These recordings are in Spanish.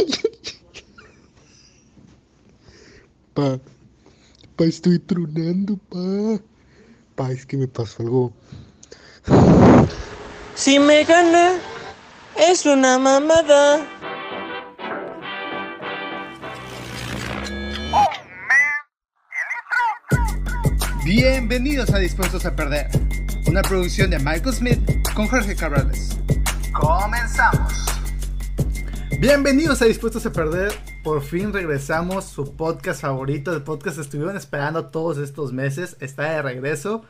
Pa, pa, estoy tronando, pa. Pa, es que me pasó algo. Si me gana, es una mamada. Bienvenidos a Dispuestos a Perder, una producción de Michael Smith con Jorge Cabrales. Comenzamos. Bienvenidos a Dispuestos a Perder. Por fin regresamos, su podcast favorito. El podcast que estuvieron esperando todos estos meses. Está de regreso.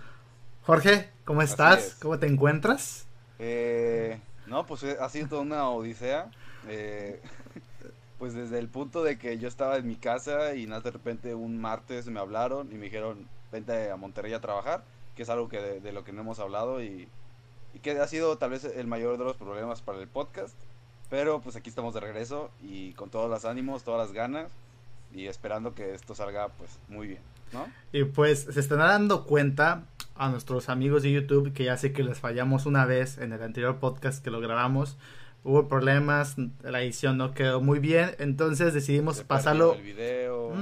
Jorge, ¿cómo estás? ¿Cómo te encuentras? Eh, no, pues ha sido toda una odisea. Eh, pues desde el punto de que yo estaba en mi casa y de repente un martes me hablaron y me dijeron, vente a Monterrey a trabajar, que es algo que de, lo que no hemos hablado y, y, que ha sido tal vez el mayor de los problemas para el podcast. Pero pues aquí estamos de regreso y con todos los ánimos, todas las ganas y esperando que esto salga pues muy bien, ¿no? Y pues se están dando cuenta a nuestros amigos de YouTube que ya sé que les fallamos una vez en el anterior podcast que lo grabamos. Hubo problemas, la edición no quedó muy bien, entonces decidimos pasarlo. El video.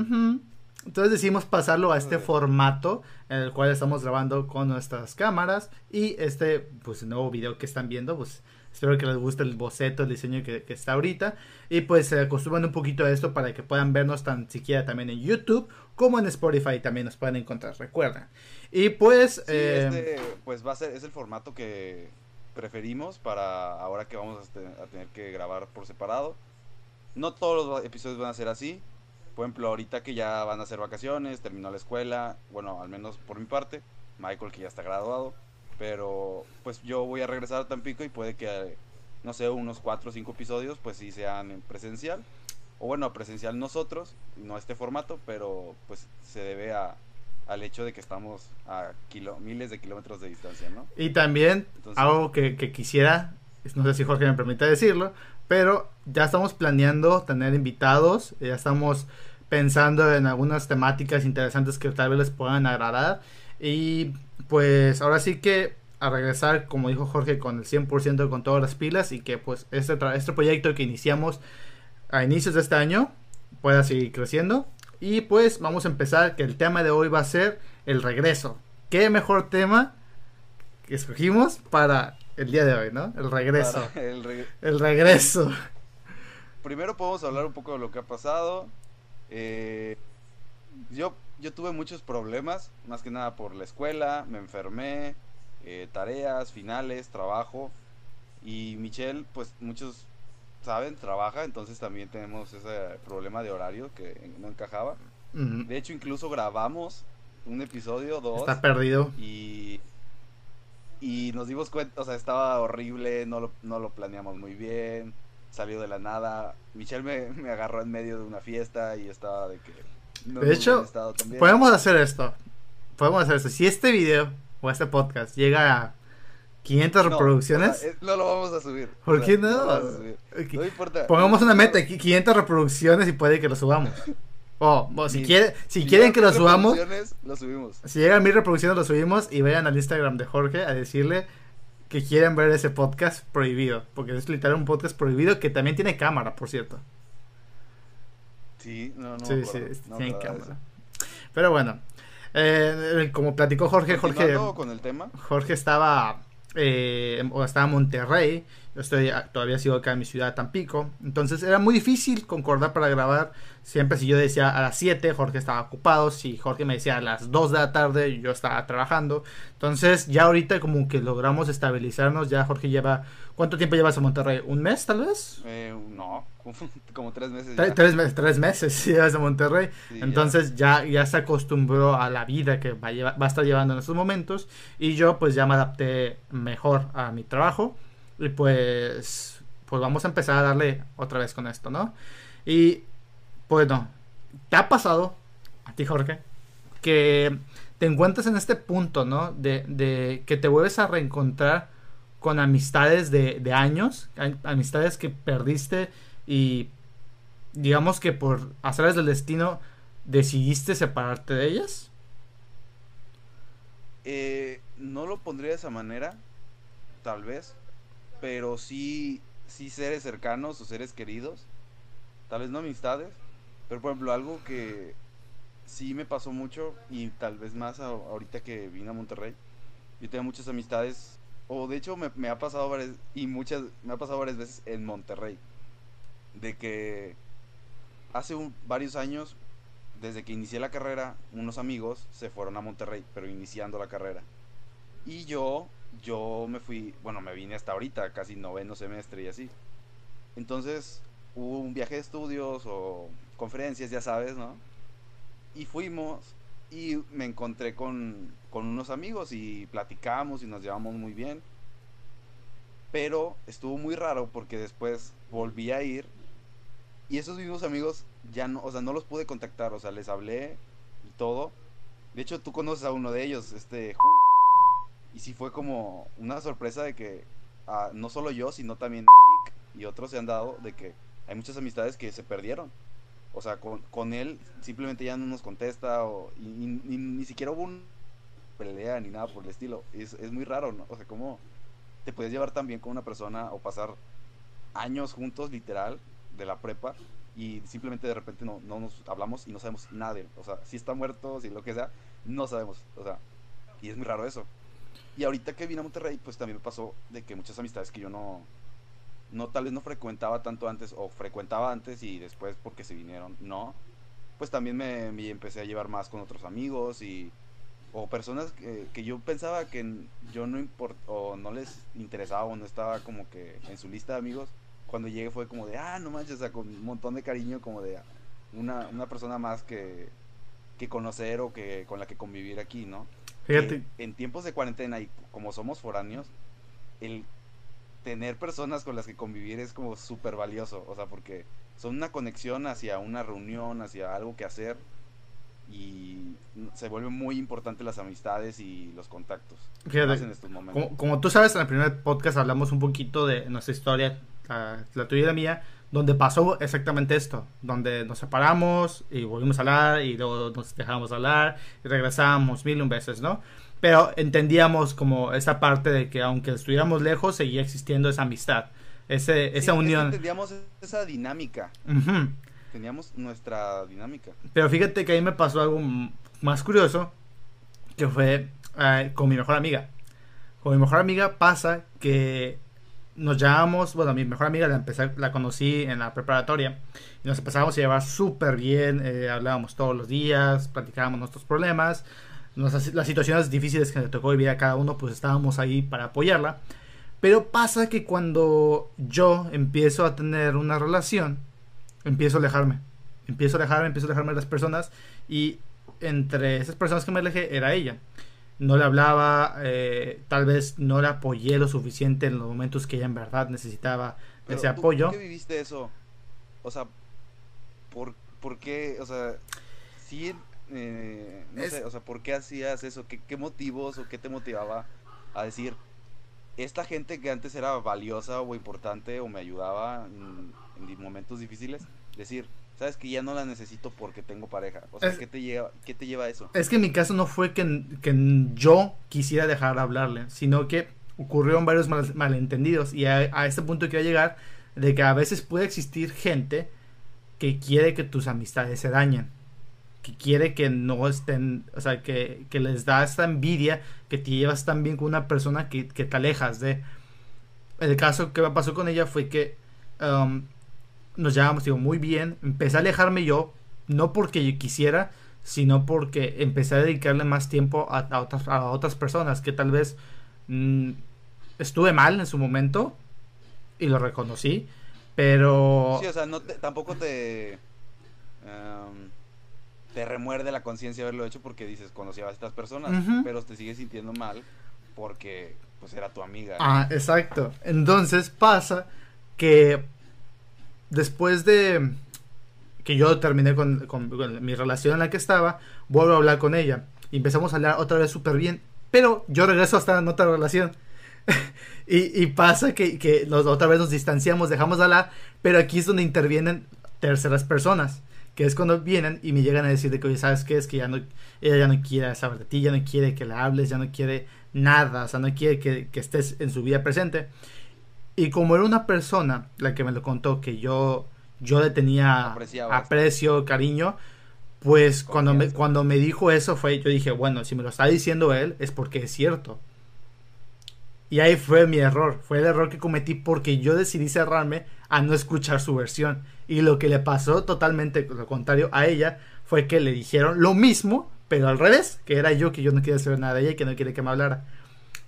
Entonces decidimos pasarlo a este formato en el cual estamos grabando con nuestras cámaras y este pues nuevo video que están viendo pues espero que les guste el boceto, el diseño que, está ahorita y pues se acostumbran un poquito a esto para que puedan vernos tan siquiera también en YouTube como en Spotify también nos pueden encontrar, recuerden. Y pues... Eh, este, pues va a ser, es el formato que preferimos para ahora que vamos a tener que grabar por separado. No todos los episodios van a ser así, por ejemplo, ahorita que ya van a hacer vacaciones, terminó la escuela, bueno, al menos por mi parte, Michael que ya está graduado, pero pues yo voy a regresar a Tampico y puede que, no sé, unos 4 o 5 episodios, pues sí sean en presencial, o bueno, presencial nosotros, no este formato, pero pues se debe a, al hecho de que estamos a miles de kilómetros de distancia, ¿no? Y también algo que, que, quisiera, no sé si Jorge me permite decirlo, pero ya estamos planeando tener invitados, ya estamos pensando en algunas temáticas interesantes que tal vez les puedan agradar. Y pues ahora sí que a regresar, como dijo Jorge, con el 100% con todas las pilas y que pues este, este proyecto que iniciamos a inicios de este año pueda seguir creciendo. Y pues vamos a empezar, que el tema de hoy va a ser el regreso. ¿Qué mejor tema que escogimos para el día de hoy, no? El regreso. El, el regreso. Primero podemos hablar un poco de lo que ha pasado, eh, yo, yo tuve muchos problemas, más que nada por la escuela, me enfermé, eh, tareas, finales, trabajo. Y Michelle, pues muchos saben, trabaja, entonces también tenemos ese problema de horario que no encajaba. De hecho, incluso grabamos un episodio, dos. Está perdido. Y, y nos dimos cuenta, o sea, estaba horrible, no lo, no lo planeamos muy bien salió de la nada. Michelle me, agarró en medio de una fiesta y estaba de que... de hecho, podemos hacer esto. Podemos hacer esto. Si este video o este podcast llega a 500 reproducciones... no lo vamos a subir. ¿Por qué no? No, importa. Pongamos una meta, 500 reproducciones y puede que lo subamos. O si, quiere, si, quieren que lo subamos, lo subimos. Si llegan mil reproducciones, lo subimos y vayan al Instagram de Jorge a decirle que quieren ver ese podcast prohibido. Porque es literal un podcast prohibido que también tiene cámara, por cierto. Sí, no, no. Sí, sí, tiene cámara. Pero bueno, eh, como platicó Jorge, Jorge. con el tema? Jorge estaba, eh, estaba en Monterrey. Estoy, todavía sigo acá en mi ciudad, Tampico. Entonces era muy difícil concordar para grabar Siempre si yo decía a las 7, Jorge estaba ocupado. Si Jorge me decía a las 2 de la tarde, yo estaba trabajando. Entonces ya ahorita como que logramos estabilizarnos. Ya Jorge lleva... ¿Cuánto tiempo llevas en Monterrey? ¿Un mes tal vez? Eh, no, como tres meses. Tres, meses, tres meses llevas en Monterrey. Entonces ya. ya. se acostumbró a la vida que va a, va a estar llevando en estos momentos. Y yo pues ya me adapté mejor a mi trabajo. Y pues, pues vamos a empezar a darle otra vez con esto, ¿no? Y bueno, ¿te ha pasado a ti, Jorge, que te encuentras en este punto, ¿no? De, que te vuelves a reencontrar con amistades de, años, amistades que perdiste y digamos que por hacerles del destino decidiste separarte de ellas? Eh, no lo pondría de esa manera, tal vez, pero sí, sí seres cercanos o seres queridos tal vez no amistades, pero por ejemplo algo que sí me pasó mucho y tal vez más ahorita que vine a Monterrey, yo tengo muchas amistades, o de hecho me, ha pasado varias, y muchas, me ha pasado varias veces en Monterrey, de que hace varios años, desde que inicié la carrera, unos amigos se fueron a Monterrey, pero iniciando la carrera. Y yo, yo me fui, bueno, me vine hasta ahorita, casi noveno semestre y así. Entonces, hubo un viaje de estudios o conferencias, ya sabes, ¿no? Y fuimos y me encontré con, con unos amigos y platicamos y nos llevamos muy bien. Pero estuvo muy raro porque después volví a ir y esos mismos amigos ya no, o sea, no los pude contactar, o sea, les hablé y todo. De hecho, tú conoces a uno de ellos, este Y sí fue como una sorpresa de que ah, no solo yo, sino también Nick y otros se han dado de que hay muchas amistades que se perdieron. O sea, con, con él simplemente ya no nos contesta o, y, ni siquiera hubo una pelea ni nada por el estilo. Es, es muy raro, ¿no? O sea, cómo te puedes llevar tan bien con una persona o pasar años juntos, literal, de la prepa y simplemente de repente no, no nos hablamos y no sabemos nada de él. O sea, si está muerto, si lo que sea, no sabemos. O sea, y es muy raro eso. Y ahorita que vine a Monterrey, pues también me pasó de que muchas amistades que yo no, no tal vez no frecuentaba tanto antes o frecuentaba antes y después porque se vinieron, no. Pues también me, empecé a llevar más con otros amigos y o personas que, que yo pensaba que yo no import, o no les interesaba o no estaba como que en su lista de amigos cuando llegué fue como de, ah, no manches, o sea, con un montón de cariño, como de una, una persona más que, que conocer o que con la que convivir aquí, ¿no? Fíjate. en tiempos de cuarentena y como somos foráneos, el tener personas con las que convivir es como súper valioso, o sea, porque son una conexión hacia una reunión, hacia algo que hacer y se vuelven muy importantes las amistades y los contactos. Fíjate, en estos momentos. Como, como, tú sabes, en el primer podcast hablamos un poquito de nuestra historia la, tuya y la mía, donde pasó exactamente esto, donde nos separamos y volvimos a hablar y luego nos dejamos hablar y regresamos mil un veces, ¿no? Pero entendíamos como esa parte de que aunque estuviéramos lejos, seguía existiendo esa amistad, ese, esa unión. Entendíamos esa dinámica. Teníamos nuestra dinámica. Pero fíjate que ahí me pasó algo más curioso, que fue eh, con mi mejor amiga. Con mi mejor amiga pasa que nos llamamos, bueno, mi mejor amiga la, la conocí en la preparatoria y nos empezábamos a llevar súper bien, eh, hablábamos todos los días, platicábamos nuestros problemas, las situaciones difíciles que le tocó vivir a cada uno, pues estábamos ahí para apoyarla. Pero pasa que cuando yo empiezo a tener una relación, empiezo a alejarme. Empiezo a alejarme, empiezo a alejarme de las personas y entre esas personas que me alejé era ella no le hablaba, eh, tal vez no le apoyé lo suficiente en los momentos que ella en verdad necesitaba ese apoyo. ¿Por qué viviste eso? O sea, ¿por, por qué? O sea, sí, eh, no sé, o sea, ¿por qué hacías eso? ¿Qué, ¿Qué motivos o qué te motivaba a decir, esta gente que antes era valiosa o importante o me ayudaba en, en momentos difíciles, decir, sabes que ya no la necesito porque tengo pareja. O sea, ¿qué, te lleva, ¿qué te lleva a eso? Es que en mi caso no fue que, que yo quisiera dejar de hablarle, sino que ocurrieron varios malentendidos y a, este punto quiero llegar de que a veces puede existir gente que quiere que tus amistades se dañen, que quiere que no estén, o sea, que, que les da esta envidia que te llevas tan bien con una persona que, que te alejas de... El caso que me pasó con ella fue que um, nos llevábamos digo, muy bien. Empecé a alejarme yo, no porque yo quisiera, sino porque empecé a dedicarle más tiempo a, otras, a otras personas que tal vez mm, estuve mal en su momento y lo reconocí, pero... Sí, o sea, no tampoco te... Em, te remuerde la conciencia haberlo hecho porque dices, conocía a estas personas, pero te sigues sintiendo mal porque pues era tu amiga. Ah, exacto. Entonces pasa que después de que yo terminé con, mi relación en la que estaba, vuelvo a hablar con ella. Y empezamos a hablar otra vez súper bien. Pero yo regreso hasta en otra relación. y, pasa que, que otra vez nos distanciamos, dejamos de hablar. Pero aquí es donde intervienen terceras personas. Que es cuando vienen y me llegan a decir de que, ¿sabes qué? Es que ya no, ella ya no quiere saber de ti, ya no quiere que le hables, ya no quiere nada. O sea, no quiere que estés en su vida presente. Y como era una persona la que me lo contó, que yo, yo le tenía aprecio, cariño, pues cuando me, cuando me dijo eso fue, yo dije, bueno, si me lo está diciendo él es porque es cierto. Y ahí fue mi error, fue el error que cometí porque yo decidí cerrarme a no escuchar su versión. Y lo que le pasó totalmente lo contrario a ella fue que le dijeron lo mismo, pero al revés, que era yo que yo no quería saber nada de ella y que no quería que me hablara.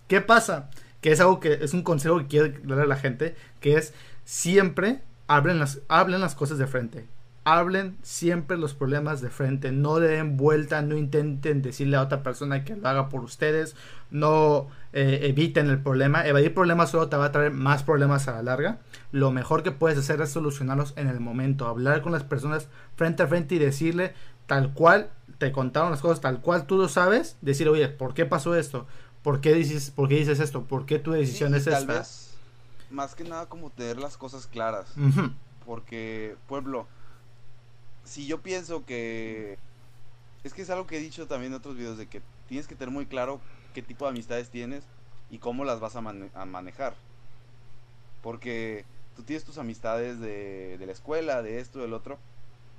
¿Qué pasa? Que es algo que es un consejo que quiero darle a la gente, que es siempre hablen las, hablen las cosas de frente. Hablen siempre los problemas de frente. No le den vuelta, no intenten decirle a otra persona que lo haga por ustedes. No eh, eviten el problema. Evadir problemas solo te va a traer más problemas a la larga. Lo mejor que puedes hacer es solucionarlos en el momento. Hablar con las personas frente a frente y decirle tal cual te contaron las cosas, tal cual tú lo sabes. Decir, oye, ¿por qué pasó esto? ¿Por qué dices, por qué dices esto? ¿Por qué tu decisión Sí, es tal esta? vez, más que nada como tener las cosas claras. Porque, pueblo, si yo pienso que... Es que es algo que he dicho también en otros videos, de que tienes que tener muy claro qué tipo de amistades tienes y cómo las vas a, mane- a manejar. Porque tú tienes tus amistades de, de la escuela, de esto, del otro,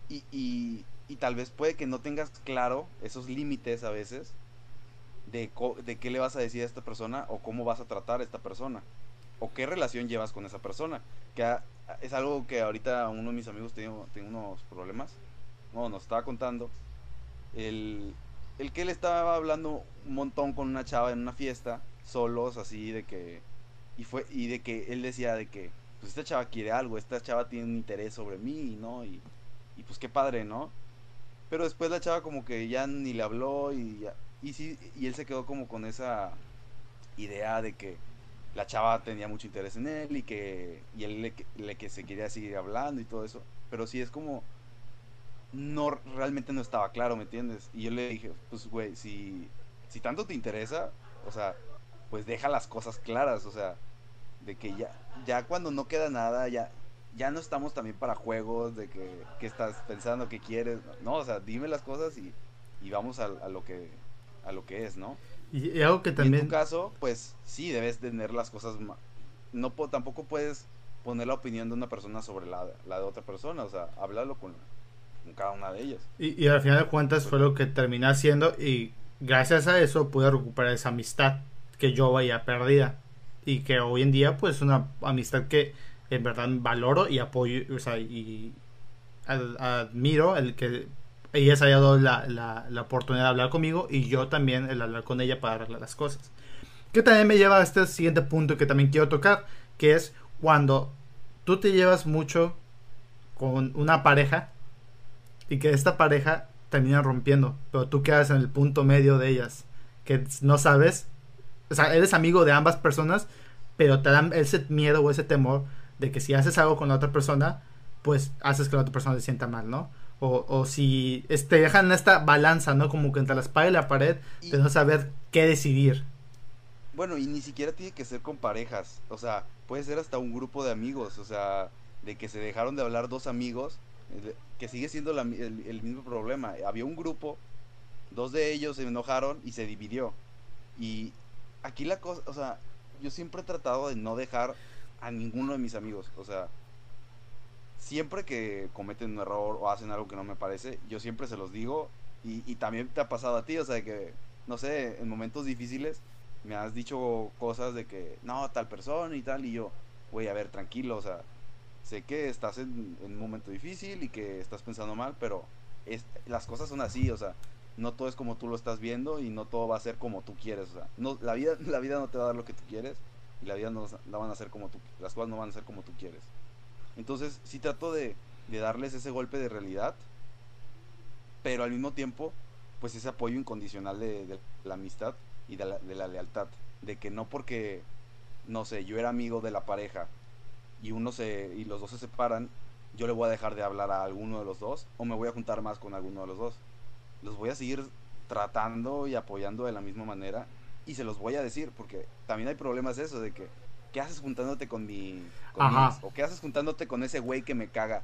y, y, y tal vez puede que no tengas claro esos límites a veces de, co- de qué le vas a decir a esta persona o cómo vas a tratar a esta persona o qué relación llevas con esa persona. Que es algo que ahorita uno de mis amigos tiene, tiene unos problemas. No, nos estaba contando. El, el que él estaba hablando un montón con una chava en una fiesta, solos, así de que. Y fue y de que él decía de que, pues esta chava quiere algo, esta chava tiene un interés sobre mí, ¿no? Y, y pues qué padre, ¿no? Pero después la chava como que ya ni le habló y y sí, y él se quedó como con esa idea de que la chava tenía mucho interés en él y que y él le, le que se quería seguir hablando y todo eso, pero sí es como no realmente no estaba claro, ¿me entiendes? Y yo le dije, pues güey, si si tanto te interesa, o sea, pues deja las cosas claras, o sea, de que ya ya cuando no queda nada, ya ya no estamos también para juegos de que qué estás pensando, qué quieres, no, o sea, dime las cosas y, y vamos a lo que a lo que es, ¿no? Y, y algo que Y en también... tu caso, pues sí, debes tener las cosas. ma- No po- tampoco puedes poner la opinión de una persona sobre la, la de otra persona. O sea, háblalo con, con cada una de ellas. Y, y al final de cuentas fue lo que terminé haciendo y gracias a eso pude recuperar esa amistad que yo veía perdida y que hoy en día pues una amistad que en verdad valoro y apoyo, o sea, y ad- admiro el que ella se haya dado la, la, la oportunidad de hablar conmigo y yo también el hablar con ella para arreglar las cosas. Que también me lleva a este siguiente punto que también quiero tocar, que es cuando tú te llevas mucho con una pareja y que esta pareja termina rompiendo, pero tú quedas en el punto medio de ellas, que no sabes, o sea, eres amigo de ambas personas, pero te dan ese miedo o ese temor de que si haces algo con la otra persona, pues haces que la otra persona se sienta mal, ¿no? O, o si es- te dejan esta balanza, ¿no? Como que entre la espada y la pared, Y- de no saber qué decidir. Bueno, y ni siquiera tiene que ser con parejas. O sea, puede ser hasta un grupo de amigos. O sea, de que se dejaron de hablar dos amigos. eh, Que sigue siendo la el, el mismo problema. Había un grupo, dos de ellos se enojaron y se dividió. Y aquí la cosa, o sea, yo siempre he tratado de no dejar a ninguno de mis amigos. O sea, siempre que cometen un error o hacen algo que no me parece, yo siempre se los digo. Y, y también te ha pasado a ti, o sea, que, no sé, en momentos difíciles me has dicho cosas de que, no, tal persona y tal, y yo, güey, a ver, tranquilo, o sea, sé que estás en, en un momento difícil y que estás pensando mal, pero es, las cosas son así, o sea, no todo es como tú lo estás viendo y no todo va a ser como tú quieres, o sea, no, la vida, la vida no te va a dar lo que tú quieres y la vida no, no van a ser como tú, las cosas no van a ser como tú quieres. Entonces, sí trato de, de darles ese golpe de realidad, pero al mismo tiempo, pues ese apoyo incondicional de, la amistad y de la, lealtad. De que no porque, no sé, yo era amigo de la pareja y uno se y los dos se separan, yo le voy a dejar de hablar a alguno de los dos o me voy a juntar más con alguno de los dos. Los voy a seguir tratando y apoyando de la misma manera y se los voy a decir porque también hay problemas eso de que ¿qué haces juntándote con mi, con Ajá. o qué haces juntándote con ese güey que me caga?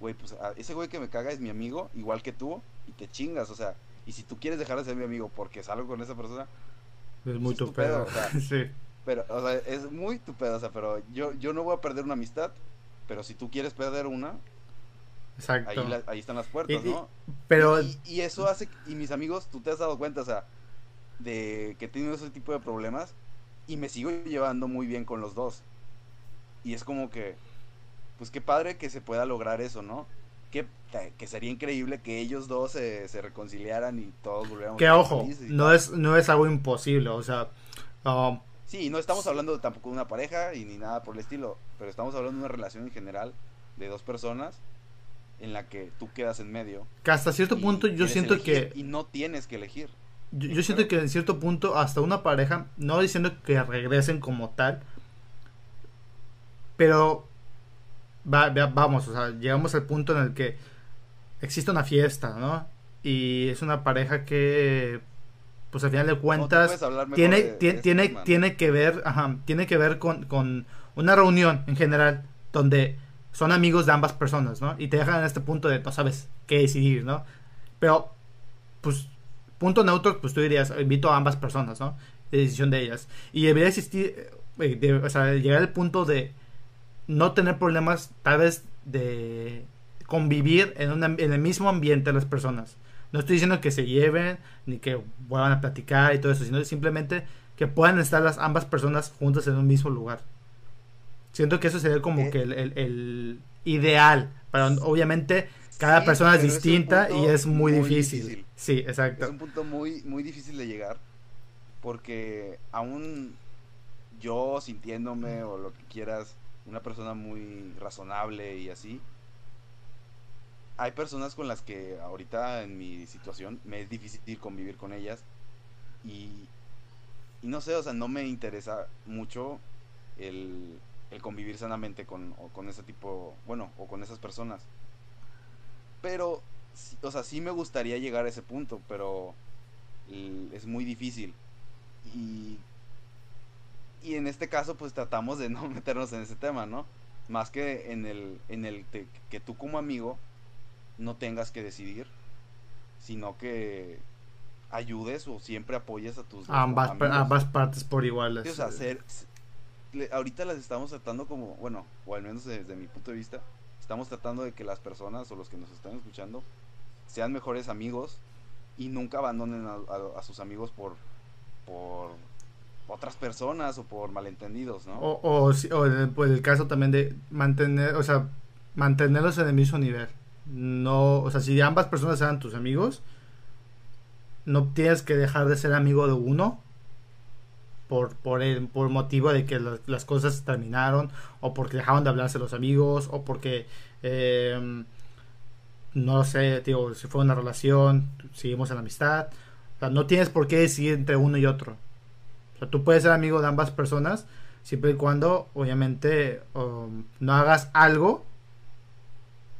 Güey, pues ese güey que me caga es mi amigo, igual que tú, y te chingas, o sea, y si tú quieres dejar de ser mi amigo porque salgo con esa persona, Es muy Es tu pedo. pedo, o sea. sí. pero, o sea, es muy tu pedo, o sea, pero yo, yo no voy a perder una amistad, pero si tú quieres perder una, Exacto. Ahí, la- ahí están las puertas, Y- y- ¿no? Pero Y, y eso hace, y mis amigos, tú te has dado cuenta, o sea, de que tenido ese tipo de problemas y me sigo llevando muy bien con los dos. Y es como que, pues qué padre que se pueda lograr eso, ¿no? Que, que sería increíble que ellos dos se, se reconciliaran y todos volviéramos que a ojo, no es, no es algo imposible, o sea, um, Sí, no estamos hablando tampoco de una pareja y ni nada por el estilo, pero estamos hablando de una relación en general de dos personas en la que tú quedas en medio. que hasta cierto punto yo siento elegir que Y no tienes que elegir. Yo, yo siento que en cierto punto, hasta una pareja, no diciendo que regresen como tal, pero va- va- vamos, o sea, llegamos al punto en el que existe una fiesta, ¿no? Y es una pareja que, pues al final de cuentas, tiene, de- tiene, ¿no? tiene que ver, ajá, tiene que ver con, con una reunión en general, donde son amigos de ambas personas, ¿no? Y te dejan en este punto de no sabes qué decidir, ¿no? Pero, pues, punto neutro, pues tú dirías, invito a ambas personas, ¿no? De decisión de ellas. Y debería existir, eh, de- o sea, llegar al punto de no tener problemas, tal vez de convivir en, en el mismo ambiente las personas. No estoy diciendo que se lleven, ni que vuelvan a platicar y todo eso, sino simplemente que puedan estar las ambas personas juntas en un mismo lugar. Siento que eso sería como Eh. que el, el- el ideal, pero obviamente cada Sí, persona es es distinta y es muy, muy difícil. difícil. Sí, Es exacto. un punto muy, muy difícil de llegar. Porque aún yo sintiéndome o lo que quieras, una persona muy razonable y así, hay personas con las que ahorita en mi situación me es difícil convivir con ellas. Y, y no sé, o sea, no me interesa mucho el, el convivir sanamente con, o con ese tipo, bueno, o con esas personas. Pero, o sea, sí me gustaría llegar a ese punto, pero es muy difícil. Y, y en este caso, pues tratamos de no meternos en ese tema, ¿no? Más que en el, en el te- que tú como amigo no tengas que decidir, sino que ayudes o siempre apoyes a tus Ambas, ambas partes por igual. Sí, o sea, ser- s- le- ahorita las estamos tratando como, bueno, o al menos desde mi punto de vista, estamos tratando de que las personas o los que nos están escuchando sean mejores amigos y nunca abandonen a, sus amigos por, por otras personas o por malentendidos, ¿no? O, o, o pues, el caso también de mantener, o sea, mantenerlos en el mismo nivel. No, o sea, si ambas personas eran tus amigos, no tienes que dejar de ser amigo de uno por, el, por motivo de que las, cosas terminaron, o porque dejaron de hablarse los amigos, o porque, eh, no sé, digo, si fue una relación, seguimos en amistad. O no tienes por qué decidir entre uno y otro. O tú puedes ser amigo de ambas personas siempre y cuando, obviamente, um, no hagas algo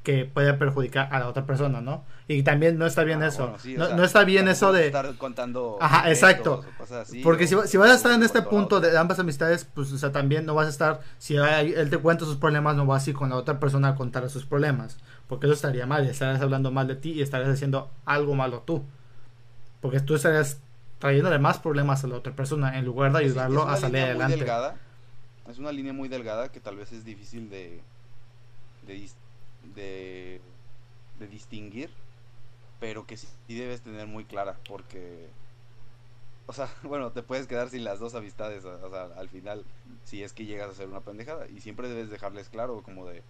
que pueda perjudicar a la otra persona, ¿no? Y también no está bien Ah, eso. bueno, sí, o no, sea, no está bien eso de... estar contando Ajá, exacto. o cosas así, Porque o- si, si vas a estar en este punto de ambas amistades, pues, o sea, también no vas a estar, si hay- él te cuenta sus problemas, no vas a ir con la otra persona a contar sus problemas. Porque eso estaría mal, y estarías hablando mal de ti y estarías haciendo algo malo tú. Porque tú estarías trayéndole más problemas a la otra persona en lugar de sí, ayudarlo es una a salir línea adelante. Muy delgada, es una línea muy delgada que tal vez es difícil de de, de, de distinguir, pero que sí, sí debes tener muy clara, porque, o sea, bueno, te puedes quedar sin las dos amistades, o sea, al final, si es que llegas a hacer una pendejada, y siempre debes dejarles claro, como de,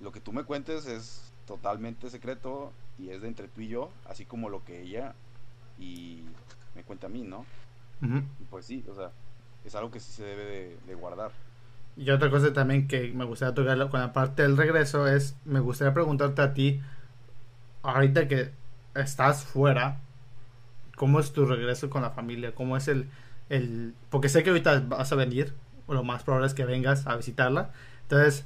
lo que tú me cuentes es totalmente secreto y es de entre tú y yo, así como lo que ella y me cuenta a mí, ¿no? Pues sí, o sea, es algo que sí se debe de, de guardar. Y otra cosa también que me gustaría tocar con la parte del regreso es, me gustaría preguntarte a ti, ahorita que estás fuera, ¿cómo es tu regreso con la familia? ¿Cómo es el, el... Porque sé que ahorita vas a venir, o lo más probable es que vengas a visitarla. Entonces,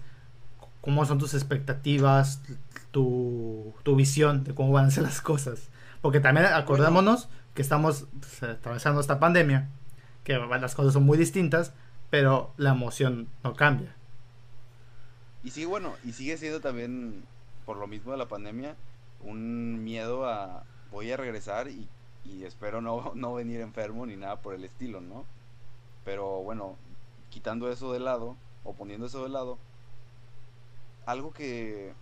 ¿cómo son tus expectativas, tu, tu visión de cómo van a ser las cosas? Porque también acordémonos que estamos pues, atravesando esta pandemia, que las cosas son muy distintas, pero la emoción no cambia. Y sí, bueno, y sigue siendo también, por lo mismo de la pandemia, un miedo a voy a regresar y, y espero no, no venir enfermo ni nada por el estilo, ¿no? Pero bueno, quitando eso de lado, o poniendo eso de lado, algo que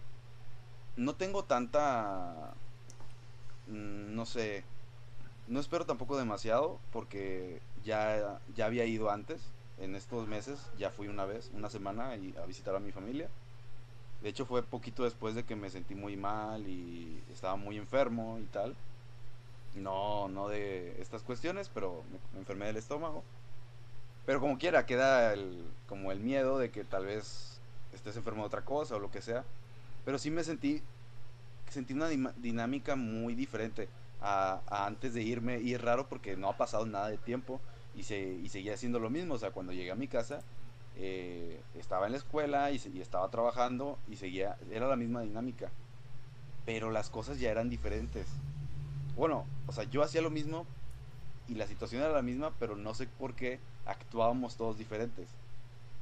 no tengo tanta, mm, no sé, no espero tampoco demasiado porque ya, ya había ido antes, en estos meses, ya fui una vez, una semana y, a visitar a mi familia. De hecho fue poquito después de que me sentí muy mal y estaba muy enfermo y tal. No, no de estas cuestiones, pero me, enfermé del estómago. Pero como quiera, queda el, como el miedo de que tal vez estés enfermo de otra cosa o lo que sea. Pero sí me sentí, sentí una dinámica muy diferente a, a antes de irme. Y es raro porque no ha pasado nada de tiempo y, se, y seguía haciendo lo mismo. O sea, cuando llegué a mi casa, eh, estaba en la escuela y, y estaba trabajando y seguía, era la misma dinámica. Pero las cosas ya eran diferentes. Bueno, o sea, yo hacía lo mismo y la situación era la misma, pero no sé por qué actuábamos todos diferentes.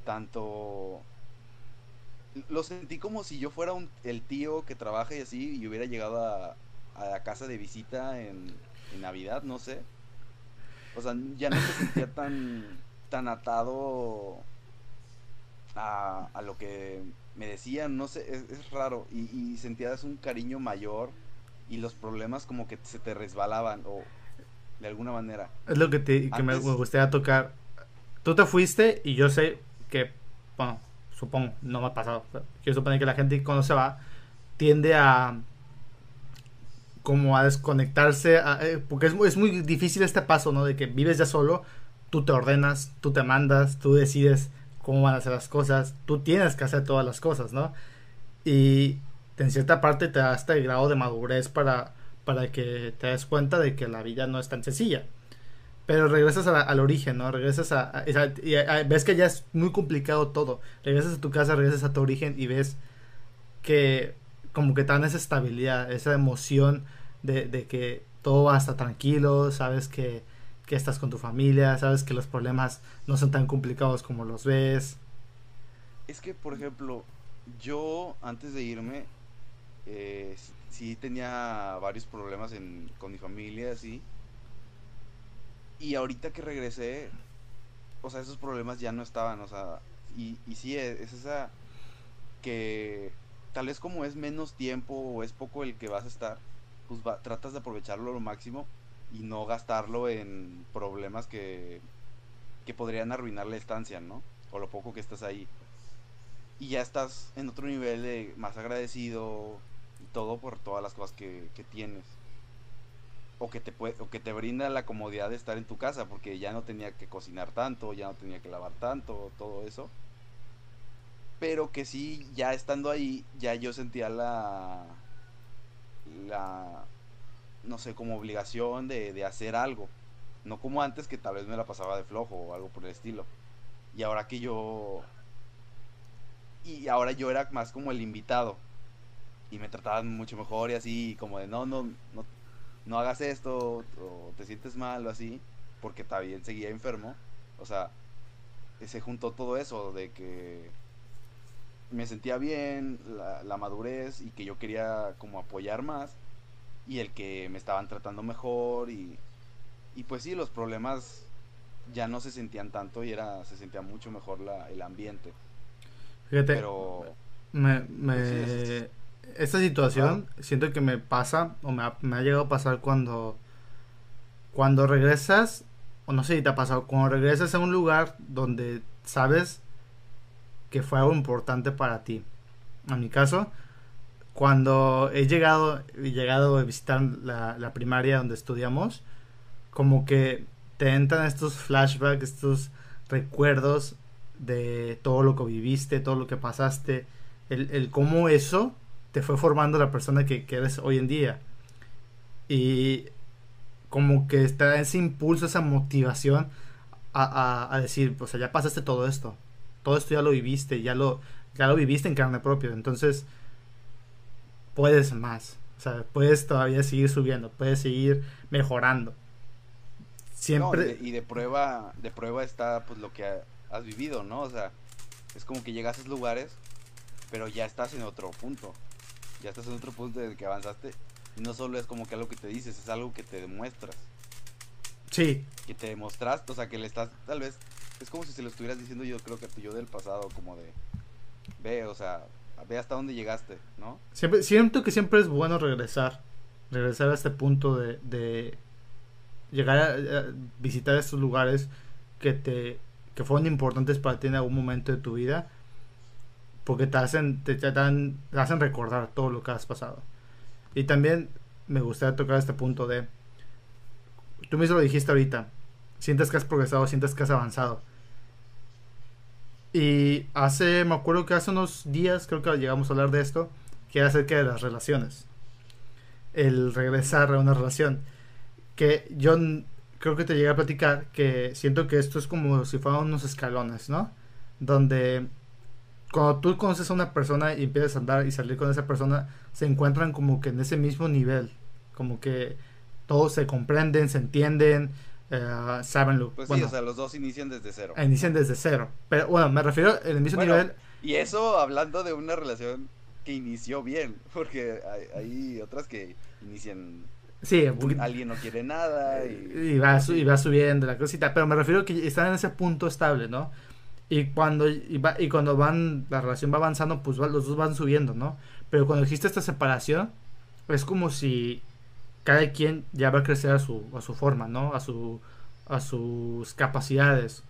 Tanto lo sentí como si yo fuera un, el tío que trabaja y así y hubiera llegado a, la casa de visita en Navidad, no sé. O sea, ya no me sentía tan, tan atado a, a lo que me decían, no sé, es, es raro. Y, y sentías un cariño mayor y los problemas como que se te resbalaban o de alguna manera. Es lo que, te, que me, Antes- me gustaría tocar. Tú te fuiste y yo sé que, bueno, supongo, no me ha pasado. pero Quiero suponer que la gente cuando se va tiende a como a desconectarse, a- eh, porque es, es muy difícil este paso, ¿no? De que vives ya solo, tú te ordenas, tú te mandas, tú decides cómo van a ser las cosas, tú tienes que hacer todas las cosas, ¿no? Y en cierta parte te da este grado de madurez para, para que te des cuenta de que la vida no es tan sencilla. Pero regresas a la- al origen, ¿no? Regresas a, a- a- ves que ya es muy complicado todo. Regresas a tu casa, regresas a tu origen y ves que como que te dan esa estabilidad, esa emoción de, de que todo va a tranquilo, sabes que, que estás con tu familia, sabes que los problemas no son tan complicados como los ves. Es que, por ejemplo, yo antes de irme, eh, sí tenía varios problemas en, con mi familia, así. Y ahorita que regresé, o sea, esos problemas ya no estaban, o sea, y, y sí, es, es esa que tal vez como es menos tiempo o es poco el que vas a estar, pues va- tratas de aprovecharlo lo máximo y no gastarlo en problemas que, que podrían arruinar la estancia, ¿no? O lo poco que estás ahí y ya estás en otro nivel de más agradecido y todo por todas las cosas que, que tienes. O que, te puede, o que te brinda la comodidad de estar en tu casa, porque ya no tenía que cocinar tanto, ya no tenía que lavar tanto, todo eso. Pero que sí, ya estando ahí, ya yo sentía la. No sé, como obligación de, de hacer algo. No como antes que tal vez me la pasaba de flojo o algo por el estilo. Y ahora que yo y ahora yo era más como el invitado y me trataban mucho mejor y así como de no no no no hagas esto o te sientes mal o así porque también seguía enfermo o sea se juntó todo eso de que me sentía bien la, la madurez y que yo quería como apoyar más y el que me estaban tratando mejor y y pues sí los problemas ya no se sentían tanto y era se sentía mucho mejor la, el ambiente. Fíjate, pero me, me- Sí, es- es- esta situación siento que me pasa o me ha, me ha llegado a pasar cuando cuando regresas o no sé si te ha pasado cuando regresas a un lugar donde sabes que fue algo importante para ti. En mi caso cuando he llegado he llegado a visitar la, la primaria donde estudiamos como que te entran estos flashbacks estos recuerdos de todo lo que viviste, todo lo que pasaste, el, el cómo eso te fue formando la persona que, que eres hoy en día. Y como que está ese impulso, esa motivación a, a, a decir, o sea, ya pasaste todo esto, todo esto ya lo viviste, ya lo, ya lo viviste en carne propia, entonces puedes más, o sea, puedes todavía seguir subiendo, puedes seguir mejorando. No, Siempre... y, de, y de prueba, de prueba está pues lo que ha- has vivido, ¿no? O sea, es como que llegas a esos lugares, pero ya estás en otro punto. Ya estás en otro punto desde que avanzaste. Y no solo es como que algo que te dices, es algo que te demuestras. Sí, Que te demostraste, o sea, que le estás, tal vez, es como si se lo estuvieras diciendo yo creo que a tu yo del pasado, como de, ve, o sea, ve hasta dónde llegaste, ¿no? Siento que siempre es bueno regresar, regresar a este punto de, de llegar a, a visitar estos lugares que te que fueron importantes para ti en algún momento de tu vida porque te hacen te, te dan- te hacen recordar todo lo que has pasado y también me gustaría tocar este punto de tú mismo lo dijiste ahorita sientes que has progresado sientes que has avanzado y hace me acuerdo que hace unos días creo que llegamos a hablar de esto que era acerca de las relaciones. El regresar a una relación. Que yo creo que te llegué a platicar que siento que esto es como si fueran unos escalones, ¿no? Donde cuando tú conoces a una persona y empiezas a andar y salir con esa persona, se encuentran como que en ese mismo nivel, como que todos se comprenden, se entienden, eh, saben lo Pues bueno, sí, o sea, los dos inician desde cero. inician desde cero. Pero bueno, me refiero el mismo Bueno, nivel. Y eso hablando de una relación que inició bien, porque hay, hay otras que inician, Sí, alguien no quiere nada y... y va, y va subiendo la cosita, pero me refiero que están en ese punto estable, ¿no? Y cuando, y, va- y cuando van, la relación va avanzando, pues va- los dos van subiendo, ¿no? Pero cuando existe esta separación, es como si cada quien ya va a crecer a su, a su forma, ¿no? A, su, a sus capacidades.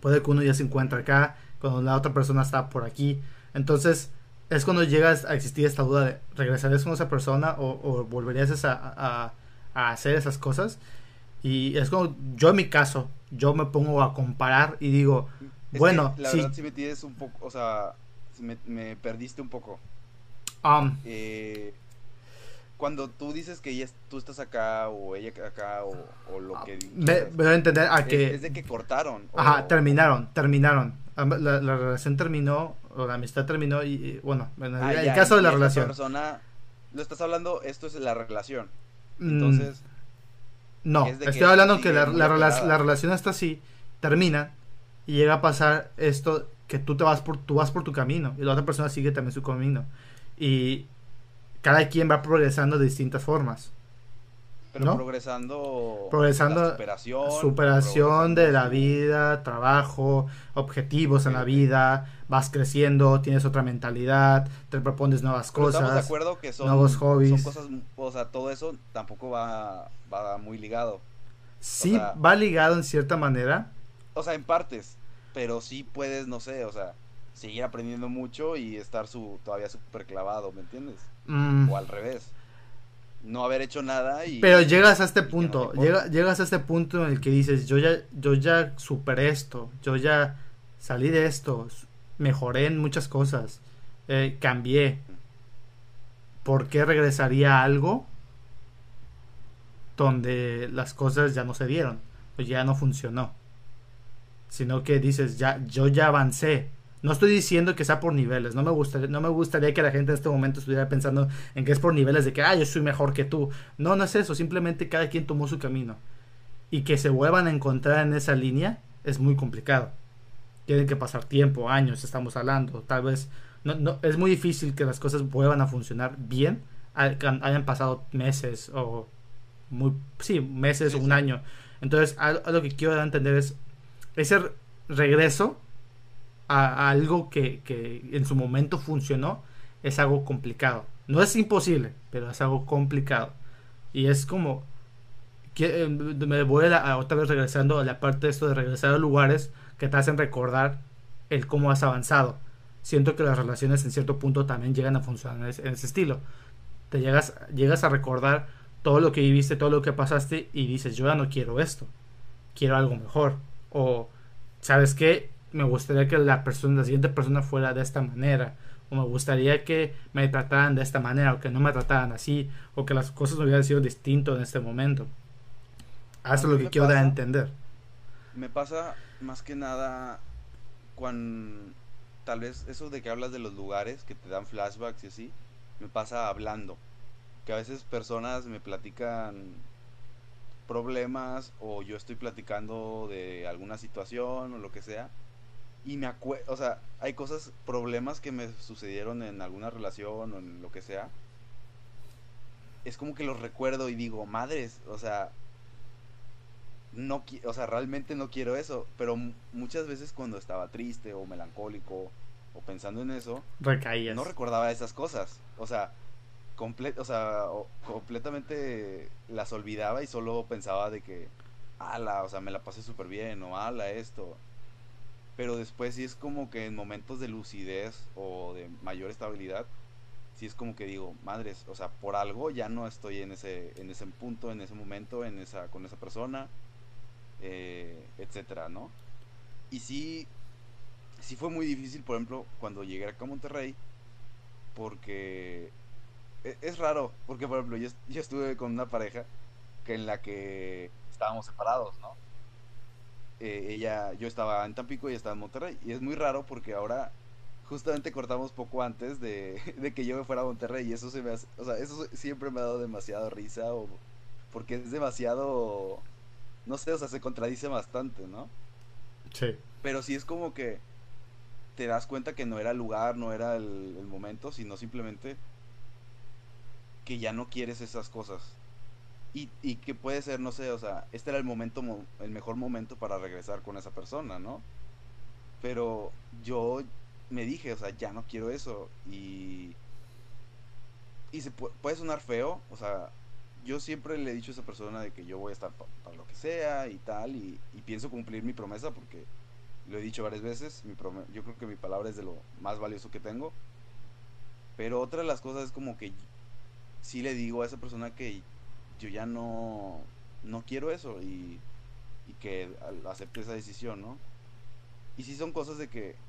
Puede que uno ya se encuentra acá, cuando la otra persona está por aquí. Entonces, es cuando llegas a existir esta duda de regresarías con esa persona o, o volverías a, a- a hacer esas cosas. Y es como, yo en mi caso, yo me pongo a comparar y digo, Es bueno, la sí, verdad sí me tienes un poco, o sea, me, me perdiste un poco. um, Eh, cuando tú dices que ella, es- tú estás acá o ella acá o, o lo que... me, quieras, me a entender a es, que... es de que cortaron. Ajá, o- terminaron, terminaron. La, la relación terminó, o la amistad terminó, y, y, bueno, en el, Ah, el ya, caso de la relación. persona, lo estás hablando, esto es la relación. Mm, Entonces, no, es estoy que hablando que la, la, la relación está así, termina, y llega a pasar esto que tú te vas por, tú vas por tu camino, y la otra persona sigue también su camino. Y cada quien va progresando de distintas formas. pero ¿no? progresando... Progresando, la superación. superación de la vida, trabajo, objetivos en la vida, vas creciendo, tienes otra mentalidad, te propones nuevas Pero estamos de cosas. acuerdo que son, nuevos hobbies. son cosas, o sea, todo eso tampoco va, va muy ligado. Sí o sea- va ligado en cierta manera. O sea, en partes, pero sí puedes, no sé, o sea, seguir aprendiendo mucho y estar su, todavía súper clavado, ¿me entiendes? Mm, O al revés. No haber hecho nada y... Pero llegas a este no punto, llega, llegas a este punto en el que dices, yo ya, yo ya superé esto, yo ya salí de esto, mejoré en muchas cosas, eh, cambié. ¿Por qué regresaría a algo donde las cosas ya no se dieron o ya no funcionó? Sino que dices, ya, yo ya avancé. No estoy diciendo que sea por niveles, no me gustaría, no me gustaría que la gente en este momento estuviera pensando en que es por niveles de que, ah, yo soy mejor que tú. No, no es eso, simplemente cada quien tomó su camino. Y que se vuelvan a encontrar en esa línea es muy complicado. Tienen que pasar tiempo, años, estamos hablando. Tal vez no, no, es muy difícil que las cosas vuelvan a funcionar bien. Hayan pasado meses o muy, sí, meses Sí, o un año. Entonces, a, a lo que quiero entender es ese re- regreso algo que, en su momento funcionó es algo complicado. No es imposible, pero es algo complicado. Y es como que eh, me voy a, a otra vez regresando a la parte de esto de regresar a lugares que te hacen recordar el cómo has avanzado. Siento que las relaciones en cierto punto también llegan a funcionar en ese, en ese estilo. Te llegas, llegas a recordar todo lo que viviste, todo lo que pasaste y dices, yo ya no quiero esto, quiero algo mejor. O, ¿sabes qué? Me gustaría que la persona, la siguiente persona fuera de esta manera. O me gustaría que me trataran de esta manera, o que no me trataran así, o que las cosas hubieran sido distinto en este momento. Eso es lo que quiero dar a entender. Me pasa más que nada cuando tal vez eso de que hablas de los lugares que te dan flashbacks y así, me pasa hablando. Que a veces personas me platican problemas o yo estoy platicando de alguna situación o lo que sea y me acuerdo, o sea, hay cosas, problemas que me sucedieron en alguna relación o en lo que sea. Es como que los recuerdo y digo, madres, o sea, no, o sea, realmente no quiero eso, pero mu- muchas veces cuando estaba triste o melancólico o pensando en eso, Recaías. no recordaba esas cosas. O sea, comple o sea, o- completamente las olvidaba y solo pensaba de que, ala, o sea, me la pasé súper bien, o ala, esto. Pero después sí es como que en momentos de lucidez o de mayor estabilidad, sí es como que digo, madres, o sea, por algo ya no estoy en ese, en ese punto, en ese momento, en esa, con esa persona, eh, etcétera, ¿no? Y sí, sí fue muy difícil, por ejemplo, cuando llegué acá a Monterrey, porque e- es raro, porque por ejemplo, yo, yo estuve con una pareja que en la que estábamos separados, ¿no? Eh, ella, yo estaba en Tampico y estaba en Monterrey, y es muy raro porque ahora justamente cortamos poco antes de, de que yo me fuera a Monterrey y eso se me hace, o sea, eso siempre me ha dado demasiado risa o porque es demasiado, no sé, o sea, se contradice bastante, ¿no? Sí. Pero sí es como que te das cuenta que no era el lugar, no era el, el momento, sino simplemente que ya no quieres esas cosas. Y, y que puede ser, no sé, o sea, este era el momento, mo- el mejor momento para regresar con esa persona, ¿no? Pero yo me dije, o sea, ya no quiero eso. Y, y se pu- puede sonar feo, o sea, yo siempre le he dicho a esa persona de que yo voy a estar pa- para lo que sea y tal, y, pienso cumplir mi promesa porque lo he dicho varias veces, mi yo creo que mi palabra es de lo más valioso que tengo. Pero otra de las cosas es como que sí le digo a esa persona que yo ya no, no quiero eso y, y que acepte esa decisión, ¿no? Y sí son cosas de que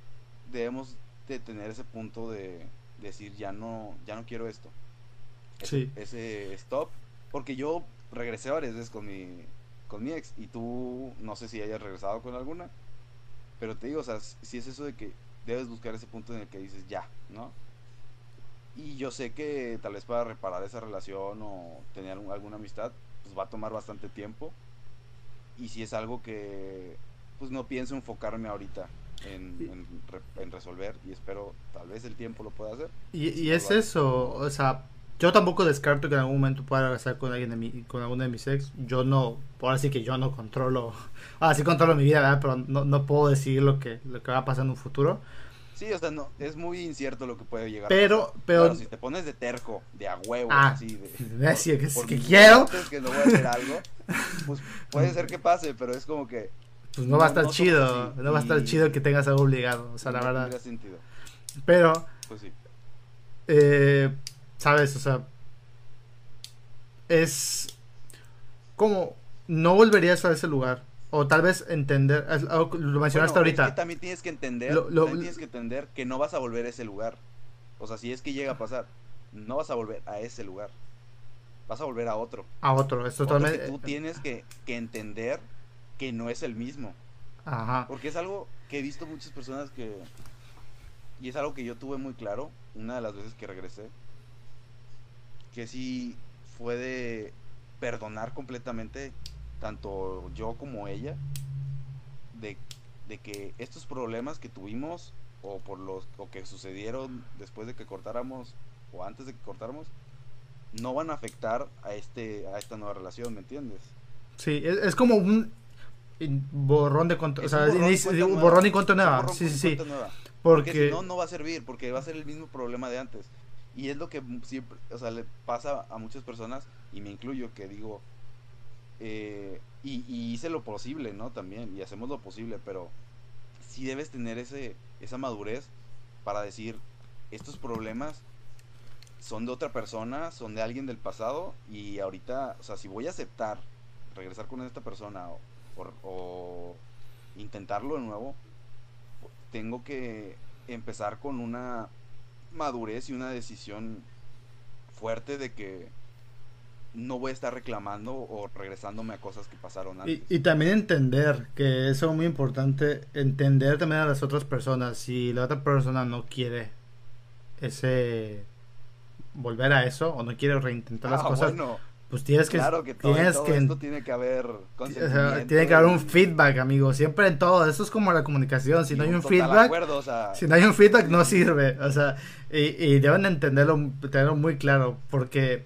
debemos de tener ese punto de decir ya no, ya no quiero esto. Ese, Sí. ese stop. Porque yo regresé varias veces con mi, con mi ex y tú no sé si hayas regresado con alguna. Pero te digo, o sea, si es eso de que debes buscar ese punto en el que dices ya, ¿no? Y yo sé que tal vez para reparar esa relación o tener algún- alguna amistad, pues va a tomar bastante tiempo. Y si es algo que, pues no pienso enfocarme ahorita en, Y- en en resolver y espero tal vez el tiempo lo pueda hacer. Y, Sí, y es hace. eso, o sea, yo tampoco descarto que en algún momento pueda regresar con alguien de mi, con alguno de mis ex. Yo no, ahora sí que yo no controlo, ahora sí controlo mi vida, ¿verdad? Pero no, no puedo decir lo que, lo que va a pasar en un futuro. Sí, o sea, no, es muy incierto lo que puede llegar. a Pero, pasar. pero, Claro, si te pones de terco, de a huevo, Ah, así de, que, por que quiero, que no voy a hacer algo, pues puede ser que pase, pero es como que pues no va a estar no chido, así, no va a estar y- chido que tengas algo obligado, o sea, la verdad. sentido. Pero, Pues sí. eh, sabes, o sea, es como no volverías a ese lugar. O tal vez entender, lo mencionaste Bueno, es ahorita. que también tienes que entender, Lo- lo- también tienes que entender que no vas a volver a ese lugar. O sea, si es que llega a pasar, no vas a volver a ese lugar. Vas a volver a otro. a otro, es Otro que totalmente. tú tienes que, que entender que no es el mismo. Ajá. Porque es algo que he visto muchas personas que... Y es algo que yo tuve muy claro una de las veces que regresé. Que sí fue de perdonar completamente, tanto yo como ella, de, de que estos problemas que tuvimos o por los o que sucedieron después de que cortáramos o antes de que cortáramos no van a afectar a este a esta nueva relación, ¿me entiendes? Sí, es, es como un borrón de cuenta, o sea, borrón y cuenta nueva. borrón y cuenta nueva. borrón Sí, sí, sí. nueva. Porque Porque si no, no va a servir, porque va a ser el mismo problema de antes. Y es lo que siempre, o sea, le pasa a muchas personas, y me incluyo, que digo, eh, y, hice lo posible, ¿no? También, y hacemos lo posible, pero sí debes tener ese, esa madurez para decir, estos problemas son de otra persona, son de alguien del pasado, y ahorita, o sea, si voy a aceptar regresar con esta persona o intentarlo de nuevo, tengo que empezar con una madurez y una decisión fuerte de que no voy a estar reclamando o regresándome a cosas que pasaron antes. Y, y también entender, que es algo muy importante, entender también a las otras personas. Si la otra persona no quiere ese volver a eso o no quiere reintentar las Ah, cosas, bueno, pues tienes que claro que todo, en tienes todo que esto tiene que haber tiene que haber un feedback, amigo, siempre en todo. Eso es como la comunicación, si no hay un feedback, acuerdo, o sea, Si no hay un feedback no sirve, o sea, y, y deben de entenderlo, tenerlo muy claro, porque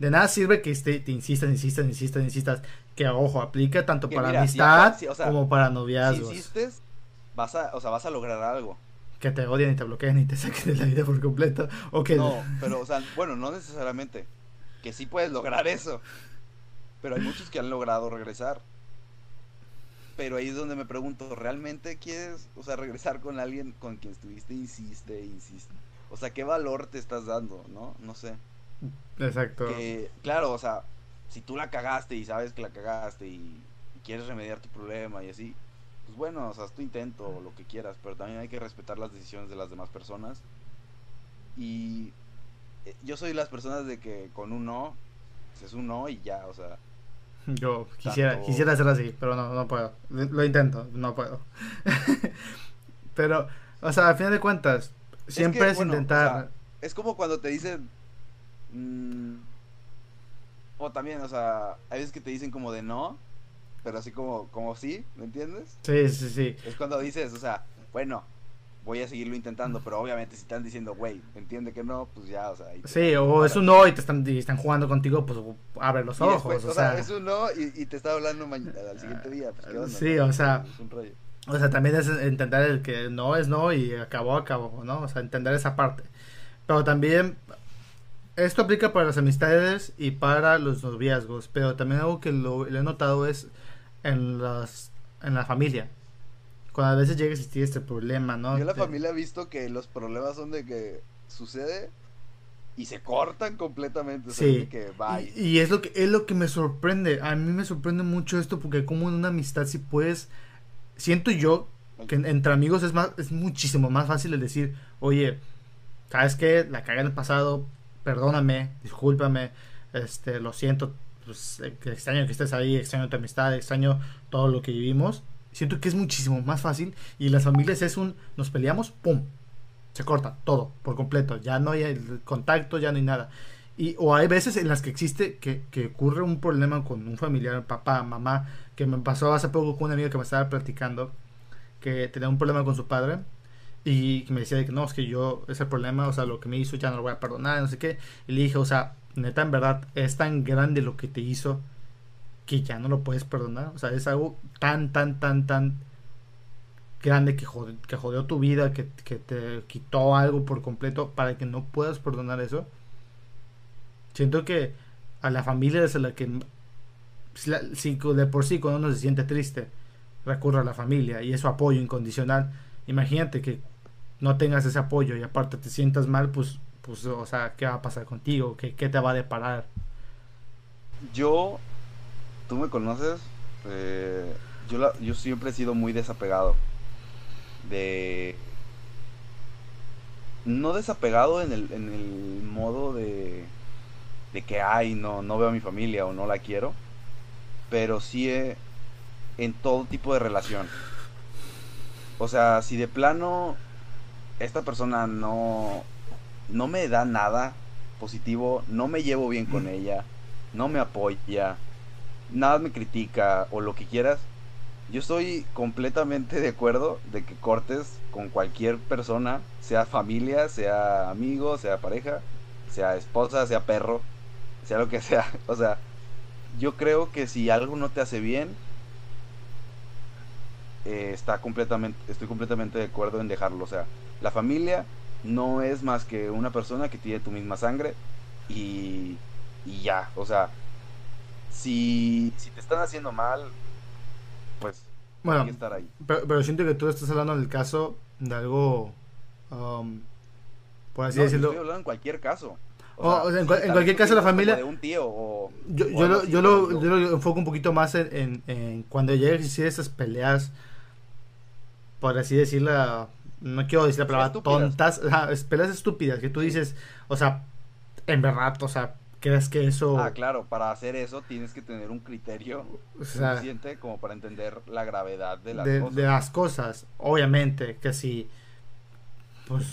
de nada sirve que este- te insistas, insistas, insistas, insistas, que ojo, aplica tanto Que para mira, si amistad apa- si- o sea, como para si noviazgos. insistes, vas a, o sea, vas a lograr algo. que te odien y te bloqueen y te saquen de la vida por completo. O que No, pero, o sea, bueno, no necesariamente. Que sí puedes lograr eso. Pero hay muchos que han logrado regresar. Pero ahí es donde me pregunto, ¿realmente quieres, o sea, regresar con alguien con quien estuviste, insiste, insiste? O sea, ¿qué valor te estás dando, no? No sé. Exacto. Que, claro, o sea, si tú la cagaste y sabes que la cagaste y, y quieres remediar tu problema y así, pues bueno, o sea, haz tu intento o lo que quieras, pero también hay que respetar las decisiones de las demás personas. Y eh, yo soy de las personas de que con un no, pues es un no y ya, o sea, Yo quisiera, Tanto- quisiera así, pero no, no puedo. Lo intento, no puedo. pero, o sea, al final de cuentas, siempre que, es, bueno, intentar... o sea, es como cuando te dicen. Mm, o también, o sea, hay veces que te dicen como de no, pero así como, como sí, ¿me entiendes? Sí, sí, sí. Es cuando dices, o sea, bueno, voy a seguirlo intentando, pero obviamente si están diciendo, güey, entiende que no, pues ya, o sea. te- Sí, o es un no y te están, y están jugando contigo, pues abre los ojos. después, o o sea, sea, es un no y, y te está hablando mañana, al siguiente día. Pues, ¿qué onda, Sí, no? o sea, Es un rollo. O sea, también es entender el que no es no y acabó, acabó, ¿no? O sea, entender esa parte. Pero también, esto aplica para las amistades y para los noviazgos, pero también algo que lo, lo he notado es en, las, en la familia. Cuando a veces llega a existir este problema, ¿no? Yo en la De- familia he visto que los problemas son de que sucede y se cortan completamente. Sí. que bye. Y, y es lo que es lo que me sorprende. A mí me sorprende mucho esto porque como en una amistad si puedes siento yo que en- entre amigos es más es muchísimo más fácil el decir, "Oye, ¿sabes qué? La cagué en el pasado, perdóname, discúlpame, este, lo siento, pues extraño que estés ahí, extraño tu amistad, extraño todo lo que vivimos." Siento que es muchísimo más fácil y las familias es un nos peleamos, pum, se corta todo por completo, ya no hay el contacto, ya no hay nada. Y, o hay veces en las que existe que, que ocurre un problema con un familiar, papá, mamá, que me pasó hace poco con un amigo que me estaba platicando que tenía un problema con su padre y me decía de que no, es que yo, ese problema, o sea, lo que me hizo ya no lo voy a perdonar, no sé qué. Y le dije, o sea, neta, en verdad, es tan grande lo que te hizo que ya no lo puedes perdonar. O sea, es algo tan, tan, tan, tan grande que que jodió tu vida, que, que te quitó algo por completo para que no puedas perdonar eso. Siento que a la familia es a la que si de por sí cuando uno se siente triste recurre a la familia y es su apoyo incondicional. Imagínate que no tengas ese apoyo y aparte te sientas mal, pues, pues o sea, ¿qué va a pasar contigo? ¿Qué, qué te va a deparar? Yo, tú me conoces, eh, yo, la- yo siempre he sido muy desapegado. De... No desapegado en el, en el modo de, de que, ay, no, no veo a mi familia o no la quiero, pero sí en todo tipo de relación. O sea, si de plano esta persona no, no me da nada positivo, no me llevo bien con ella, no me apoya, nada me critica o lo que quieras, yo estoy completamente de acuerdo de que cortes con cualquier persona, sea familia, sea amigo, sea pareja, sea esposa, sea perro, sea lo que sea. O sea, yo creo que si algo no te hace bien, eh, está completamente, estoy completamente de acuerdo en dejarlo. O sea, la familia no es más que una persona que tiene tu misma sangre y, y ya. O sea, si, si te están haciendo mal, pues Bueno, hay que estar ahí. pero, pero siento que tú estás hablando del caso de algo, um, por así No, yo decirlo. estoy hablando en cualquier caso. Oh, o sea, en cual- cualquier caso, la familia- de un tío o. Yo, yo, lo, yo, lo, yo lo enfoco un poquito más en, en- en cuando llega a existir esas peleas, por así decirlo, no quiero decir la palabra Estúpidas. tontas, ajá, es peleas estúpidas, que tú dices, o sea, en verdad, o sea, crees que eso, Ah, claro, para hacer eso tienes que tener un criterio o sea, suficiente como para entender la gravedad de las de, cosas. de las cosas, obviamente, que si, pues,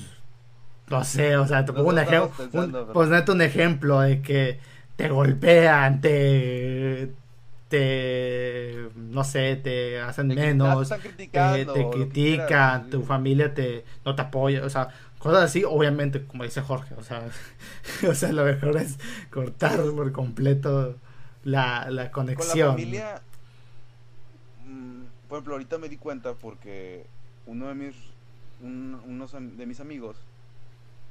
no sé, o sea, te No pongo un lo ejemplo, pero- pues neta un ejemplo de que te golpean, te, te, no sé, te hacen te menos, te, te critican, quieras, tu sí. familia te, no te apoya, o sea, cosas así, obviamente, como dice Jorge, o sea, o sea, lo mejor es cortar por completo la, la Con la conexión. familia, mm, por ejemplo, ahorita me di cuenta porque uno de mis un- unos de mis amigos,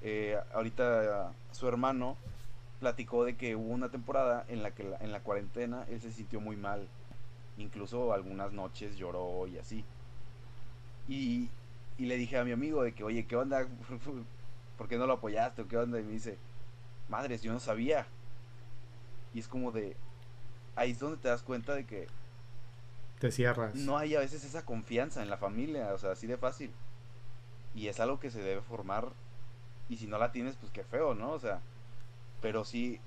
eh, ahorita su hermano platicó de que hubo una temporada en la que la- en la cuarentena él se sintió muy mal. Incluso algunas noches lloró y así. Y, y le dije a mi amigo de que, oye, ¿qué onda? ¿Por qué no lo apoyaste? ¿O qué onda? Y me dice, madres, yo no sabía. Y es como de, ahí es donde te das cuenta de que Te cierras. no hay a veces esa confianza en la familia, o sea, así de fácil. Y es algo que se debe formar. Y si no la tienes, pues qué feo, ¿no? O sea, pero sí,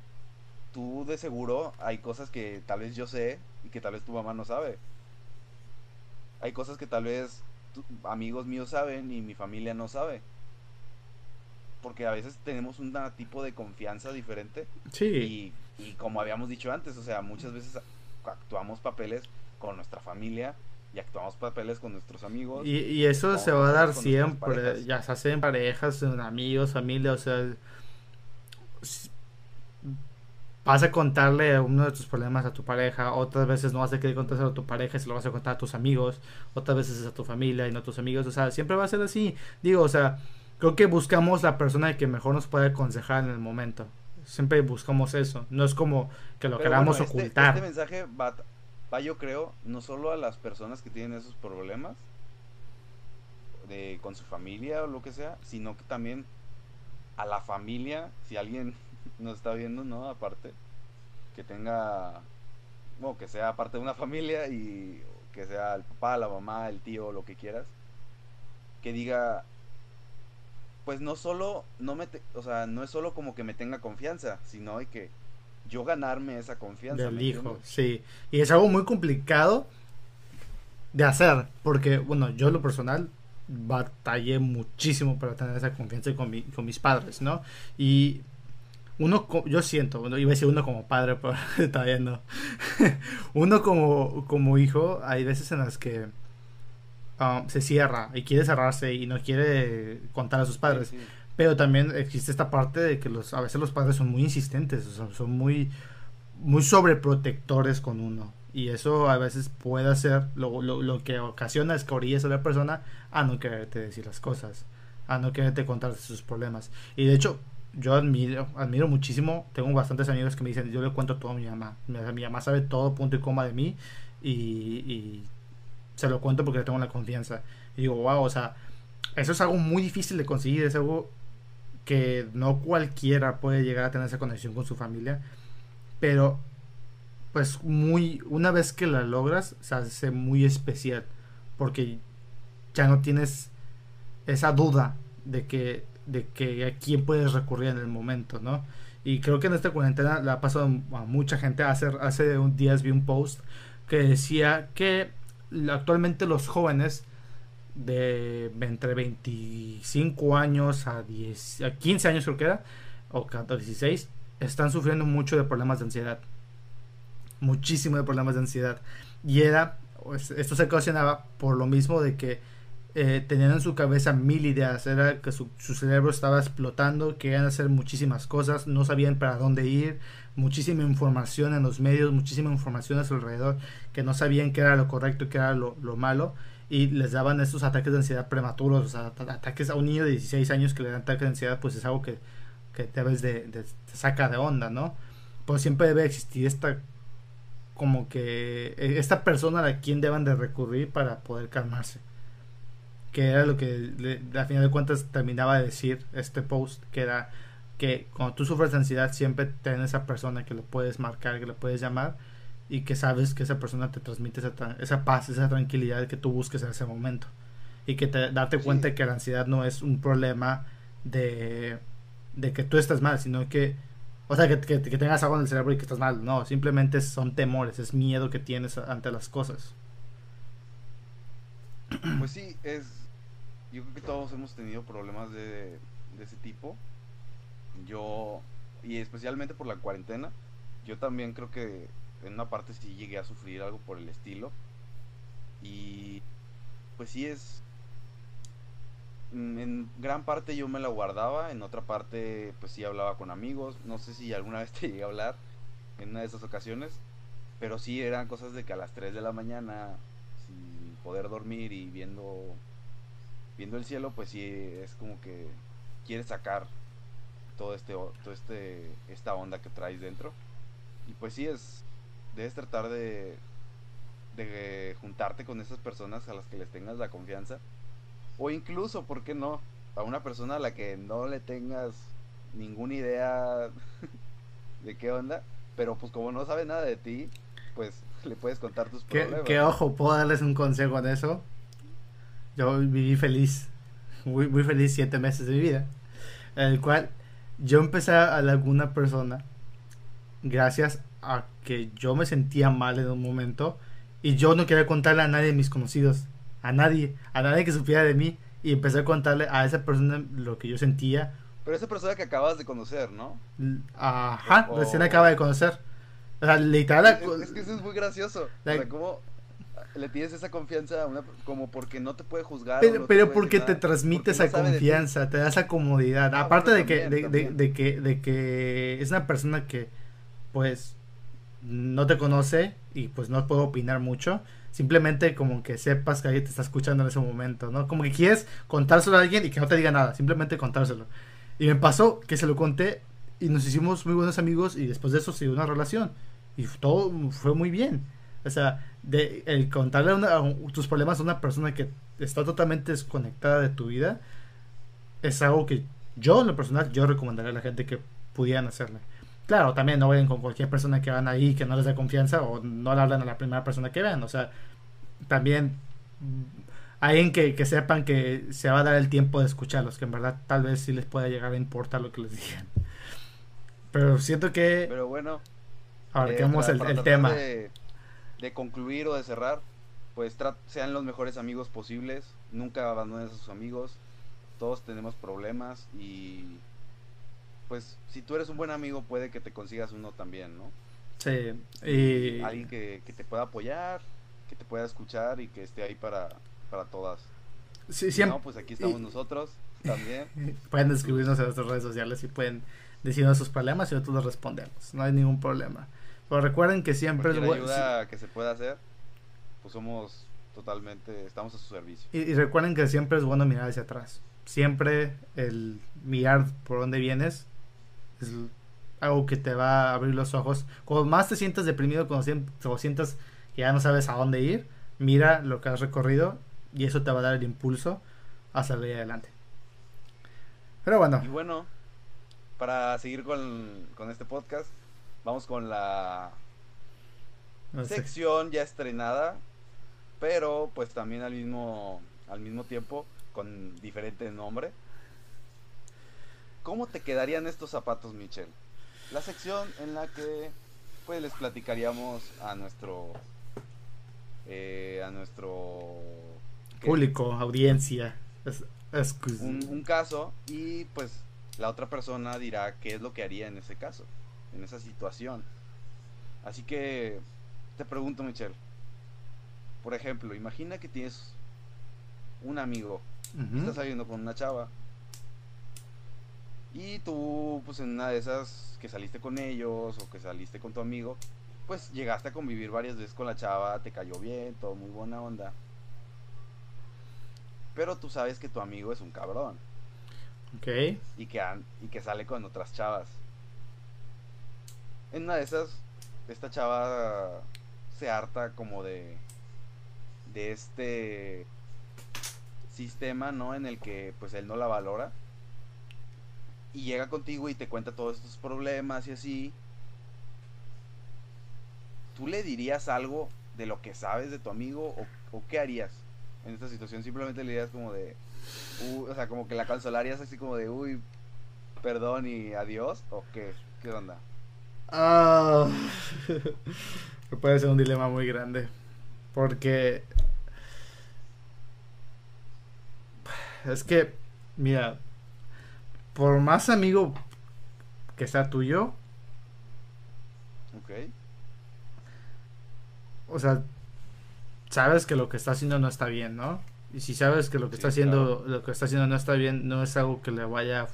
tú de seguro hay cosas que tal vez yo sé y que tal vez tu mamá no sabe. Hay cosas que tal vez tu- amigos míos saben y mi familia no sabe. Porque a veces tenemos un tipo de confianza diferente Sí. y, y como habíamos dicho antes, o sea, muchas veces actuamos papeles con nuestra familia y actuamos papeles con nuestros amigos. Y, y eso se va a dar siempre, ya se hace en parejas, en amigos, familia, o sea, vas a contarle uno de tus problemas a tu pareja, otras veces no vas a querer contárselo a tu pareja se lo vas a contar a tus amigos, otras veces es a tu familia y no a tus amigos, o sea, siempre va a ser así, digo, o sea, creo que buscamos la persona que mejor nos puede aconsejar en el momento, siempre buscamos eso, no es como que lo Pero queramos bueno, este- ocultar. Este, mensaje va, va, yo creo, no solo a las personas que tienen esos problemas de, con su familia o lo que sea, sino que también a la familia, si alguien nos está viendo, ¿no? Aparte, que tenga, bueno, que sea parte de una familia y que sea el papá, la mamá, el tío, lo que quieras, que diga, pues no solo, no me, te- o sea, no es solo como que me tenga confianza, sino hay que yo ganarme esa confianza. Del ¿me hijo, sí. Y es algo muy complicado de hacer, porque, bueno, yo en lo personal batallé muchísimo para tener esa confianza con, mi- con mis padres, ¿no? Y uno, yo siento, iba a decir uno como padre, pero todavía no. uno como, como hijo, hay veces en las que um, se cierra y quiere cerrarse y no quiere contar a sus padres. Sí, sí. Pero también existe esta parte de que los, a veces los padres son muy insistentes, o sea, son muy, muy sobreprotectores con uno. Y eso a veces puede hacer, lo, lo, lo que ocasiona es que orillas a la persona a no quererte decir las cosas, a no quererte contar sus problemas. Y de hecho, yo admiro, admiro muchísimo, tengo bastantes amigos que me dicen, yo le cuento todo a mi mamá. Mi, mamá sabe todo punto y coma de mí y, y se lo cuento porque le tengo la confianza. Y digo, wow, o sea, eso es algo muy difícil de conseguir, es algo que no cualquiera puede llegar a tener esa conexión con su familia, pero pues muy una vez que la logras se hace muy especial porque ya no tienes esa duda de que de que a quién puedes recurrir en el momento, ¿no? Y creo que en esta cuarentena le ha pasado a mucha gente. Hace, hace un días vi un post que decía que actualmente los jóvenes de entre 25 años a, 10, a 15 años creo que era, o 14, 16, están sufriendo mucho de problemas de ansiedad. Muchísimo de problemas de ansiedad. Y era, esto se ocasionaba por lo mismo de que eh, tenían en su cabeza mil ideas, era que su, cerebro estaba explotando, querían hacer muchísimas cosas, no sabían para dónde ir, muchísima información en los medios, muchísima información a su alrededor, que no sabían qué era lo correcto qué era lo, lo malo, y les daban estos ataques de ansiedad prematuros, o sea, ataques a un niño de 16 años que le dan ataques de ansiedad, pues es algo que, que debes de, te saca de onda, ¿no? Pues siempre debe existir esta como que esta persona a quien deban de recurrir para poder calmarse que era lo que le, a final de cuentas terminaba de decir este post que era que cuando tú sufres de ansiedad siempre ten esa persona que le puedes marcar que le puedes llamar y que sabes que esa persona te transmite esa, esa paz esa tranquilidad que tú busques en ese momento y que te darte sí. cuenta que la ansiedad no es un problema de de que tú estás mal sino que o sea, que, que, que, tengas algo en el cerebro y que estás mal. No, simplemente son temores, es miedo que tienes ante las cosas. Pues sí, es. Yo creo que todos hemos tenido problemas de, ese tipo. Yo, y especialmente por la cuarentena, yo también creo que en una parte sí llegué a sufrir algo por el estilo. Y pues sí es en gran parte yo me la guardaba, en otra parte pues sí hablaba con amigos, no sé si alguna vez te llegué a hablar en una de esas ocasiones, pero sí eran cosas de que a las 3 de la mañana, sin poder dormir y viendo viendo el cielo, pues sí es como que quieres sacar todo este, todo este, esta onda que traes dentro. Y pues sí es, debes tratar de, de juntarte con esas personas a las que les tengas la confianza. O incluso, ¿por qué no? A una persona a la que no le tengas ninguna idea de qué onda, pero pues como no sabe nada de ti, pues le puedes contar tus problemas. que, ojo, puedo darles un consejo en eso. Yo viví feliz, muy, muy feliz siete meses de mi vida, en el cual yo empecé a hablar con una persona gracias a que yo me sentía mal en un momento y yo no quería contarle a nadie de mis conocidos, a nadie, a nadie que supiera de mí y empecé a contarle a esa persona lo que yo sentía. Pero esa persona que acabas de conocer, ¿no? Ajá, O- recién acaba de conocer. O sea, literal. Es, es que eso es muy gracioso. Like- o sea, ¿cómo le tienes esa confianza a una como porque no te puede juzgar? Pero, no porque te transmite porque esa no confianza, te da esa comodidad. Ah, Aparte bueno, de, que, también, de, de- también. de que, de que es una persona que, pues, no te conoce y pues no puedo opinar mucho. Simplemente como que sepas que alguien te está escuchando en ese momento, ¿no? Como que quieres contárselo a alguien y que no te diga nada, simplemente contárselo. Y me pasó que se lo conté y nos hicimos muy buenos amigos y después de eso se dio una relación. Y todo fue muy bien. O sea, de el contarle una- a un- tus problemas a una persona que está totalmente desconectada de tu vida es algo que yo en lo personal yo recomendaría a la gente que pudieran hacerle. Claro, también no vayan con cualquier persona que van ahí que no les da confianza o no le hablan a la primera persona que vean. O sea, también mm, alguien que, que sepan que se va a dar el tiempo de escucharlos, que en verdad tal vez sí les pueda llegar a importar lo que les digan. Pero siento que Pero bueno, abarquemos eh, el, tema. De, de concluir o de cerrar, pues sean los mejores amigos posibles. Nunca abandonen a sus amigos. Todos tenemos problemas y pues si tú eres un buen amigo puede que te consigas uno también, ¿no? Sí, y Alguien que, que te pueda apoyar, que te pueda escuchar y que esté ahí para, para todas. sí, Si siempre no, pues aquí estamos y- nosotros también. pueden escribirnos en nuestras redes sociales y pueden decirnos sus problemas y nosotros los respondemos. No hay ningún problema. Pero recuerden que siempre es bueno. ayuda que se pueda hacer, pues somos totalmente, estamos a su servicio. Y, y recuerden que siempre es bueno mirar hacia atrás. Siempre el mirar por dónde vienes es algo que te va a abrir los ojos. Cuando más te sientas deprimido, cuando cuando sientas que ya no sabes a dónde ir, mira lo que has recorrido y eso te va a dar el impulso a salir adelante. Pero bueno, Y bueno, para seguir con, con este podcast, vamos con la no sé. sección ya estrenada, pero pues también al mismo, al mismo tiempo con diferente nombre. ¿Cómo te quedarían estos zapatos, Michelle? La sección en la que pues les platicaríamos a nuestro eh, a nuestro público, audiencia. Es, es- un, un caso y pues la otra persona dirá qué es lo que haría en ese caso, en esa situación. Así que te pregunto, Michelle, por ejemplo, imagina que tienes un amigo, Ujú. estás saliendo con una chava y tú, pues en una de esas que saliste con ellos o que saliste con tu amigo, pues llegaste a convivir varias veces con la chava, te cayó bien, todo muy buena onda. Pero tú sabes que tu amigo es un cabrón Ok. y que, y que sale con otras chavas. En una de esas, esta chava se harta como de, de este sistema, ¿no? En el que pues él no la valora. Y llega contigo y te cuenta todos estos problemas y así. ¿Tú le dirías algo de lo que sabes de tu amigo o, qué harías en esta situación? Simplemente le dirías como de... "Uh", o sea, como que la consolarías así como de, uy, perdón y adiós, o qué, qué onda. Ah, puede ser un dilema muy grande. Porque es que, mira, por más amigo que sea tuyo, Ok, o sea, sabes que lo que está haciendo no está bien, ¿no? Y si sabes que lo que Sí, está haciendo, lo que está haciendo no está bien, no es algo que le vaya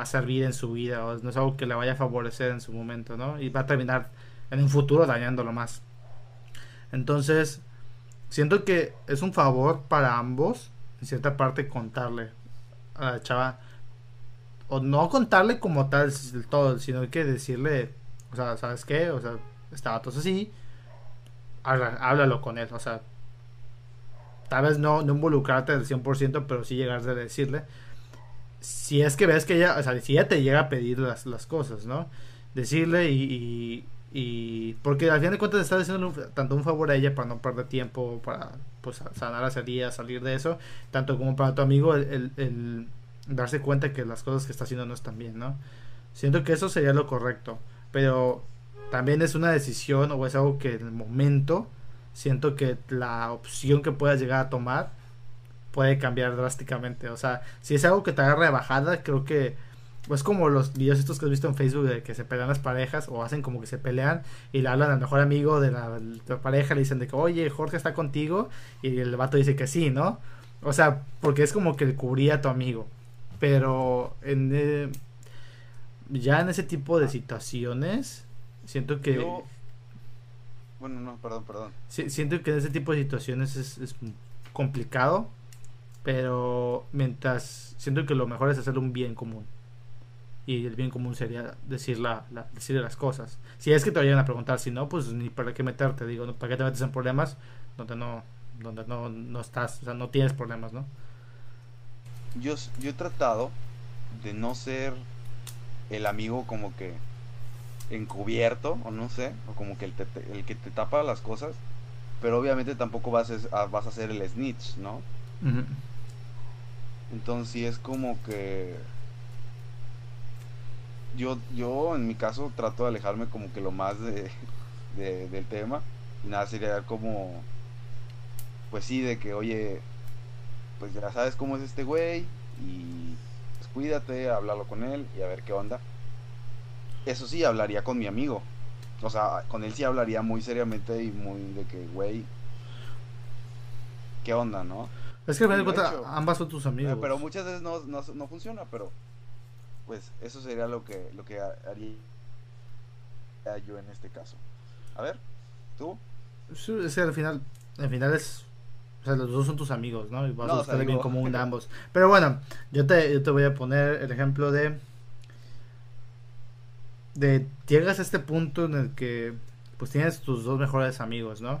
a servir en su vida, o no es algo que le vaya a favorecer en su momento, ¿no? Y va a terminar en un futuro dañándolo más. Entonces, siento que es un favor para ambos en cierta parte contarle a la chava, o no contarle como tal todo, sino que decirle, o sea, ¿sabes qué? O sea, estaba todo así, háblalo con él, o sea, tal vez no, no involucrarte al 100%, pero sí llegar a decirle, si es que ves que ella, o sea, si ella te llega a pedir las, las cosas, ¿no? Decirle y, y, porque al fin de cuentas estás haciendo tanto un favor a ella para no perder tiempo, para pues sanar a día, salir de eso, tanto como para tu amigo el, el, darse cuenta que las cosas que está haciendo no están bien, ¿no? Siento que eso sería lo correcto, pero también es una decisión o es algo que en el momento siento que la opción que puedas llegar a tomar puede cambiar drásticamente. O sea, si es algo que te agarra de bajada, creo que es como los videos estos que has visto en Facebook de que se pelean las parejas o hacen como que se pelean y le hablan al mejor amigo de la, pareja, le dicen de que, oye, Jorge está contigo y el vato dice que sí, ¿no? O sea, porque es como que le cubría a tu amigo. Pero en, eh, ya en ese tipo de situaciones, siento que... Bueno, no, perdón, perdón. siento que en ese tipo de situaciones es, es complicado, pero mientras siento que lo mejor es hacer un bien común y el bien común sería decir la, decirle las cosas. Si es que te vayan a preguntar, si no, pues ni para qué meterte, digo, ¿para qué te metes en problemas donde no donde no, no estás, o sea, no tienes problemas, ¿no? Yo, yo he tratado de no ser el amigo como que encubierto, o no sé, o como que el, el que te tapa las cosas, pero obviamente tampoco vas a, vas a ser el snitch, ¿no? Entonces sí es como que yo, yo en mi caso trato de alejarme como que lo más de, del tema. Y nada, sería como, pues sí, de que, oye, pues ya sabes cómo es este güey y pues cuídate, háblalo con él y a ver qué onda. Eso sí, hablaría con mi amigo. O sea, con él sí hablaría muy seriamente y muy de que, güey, ¿qué onda, no? Es que me cuenta, ambas son tus amigos. Pero muchas veces no, no, no funciona, pero pues eso sería lo que, lo que haría yo en este caso. A ver, ¿tú? Sí, es que al final, al final es, o sea, los dos son tus amigos, ¿no? Y vas a buscar el bien común de ambos. Pero bueno, yo te, yo te voy a poner el ejemplo de, de, llegas a este punto en el que, pues tienes tus dos mejores amigos, ¿no?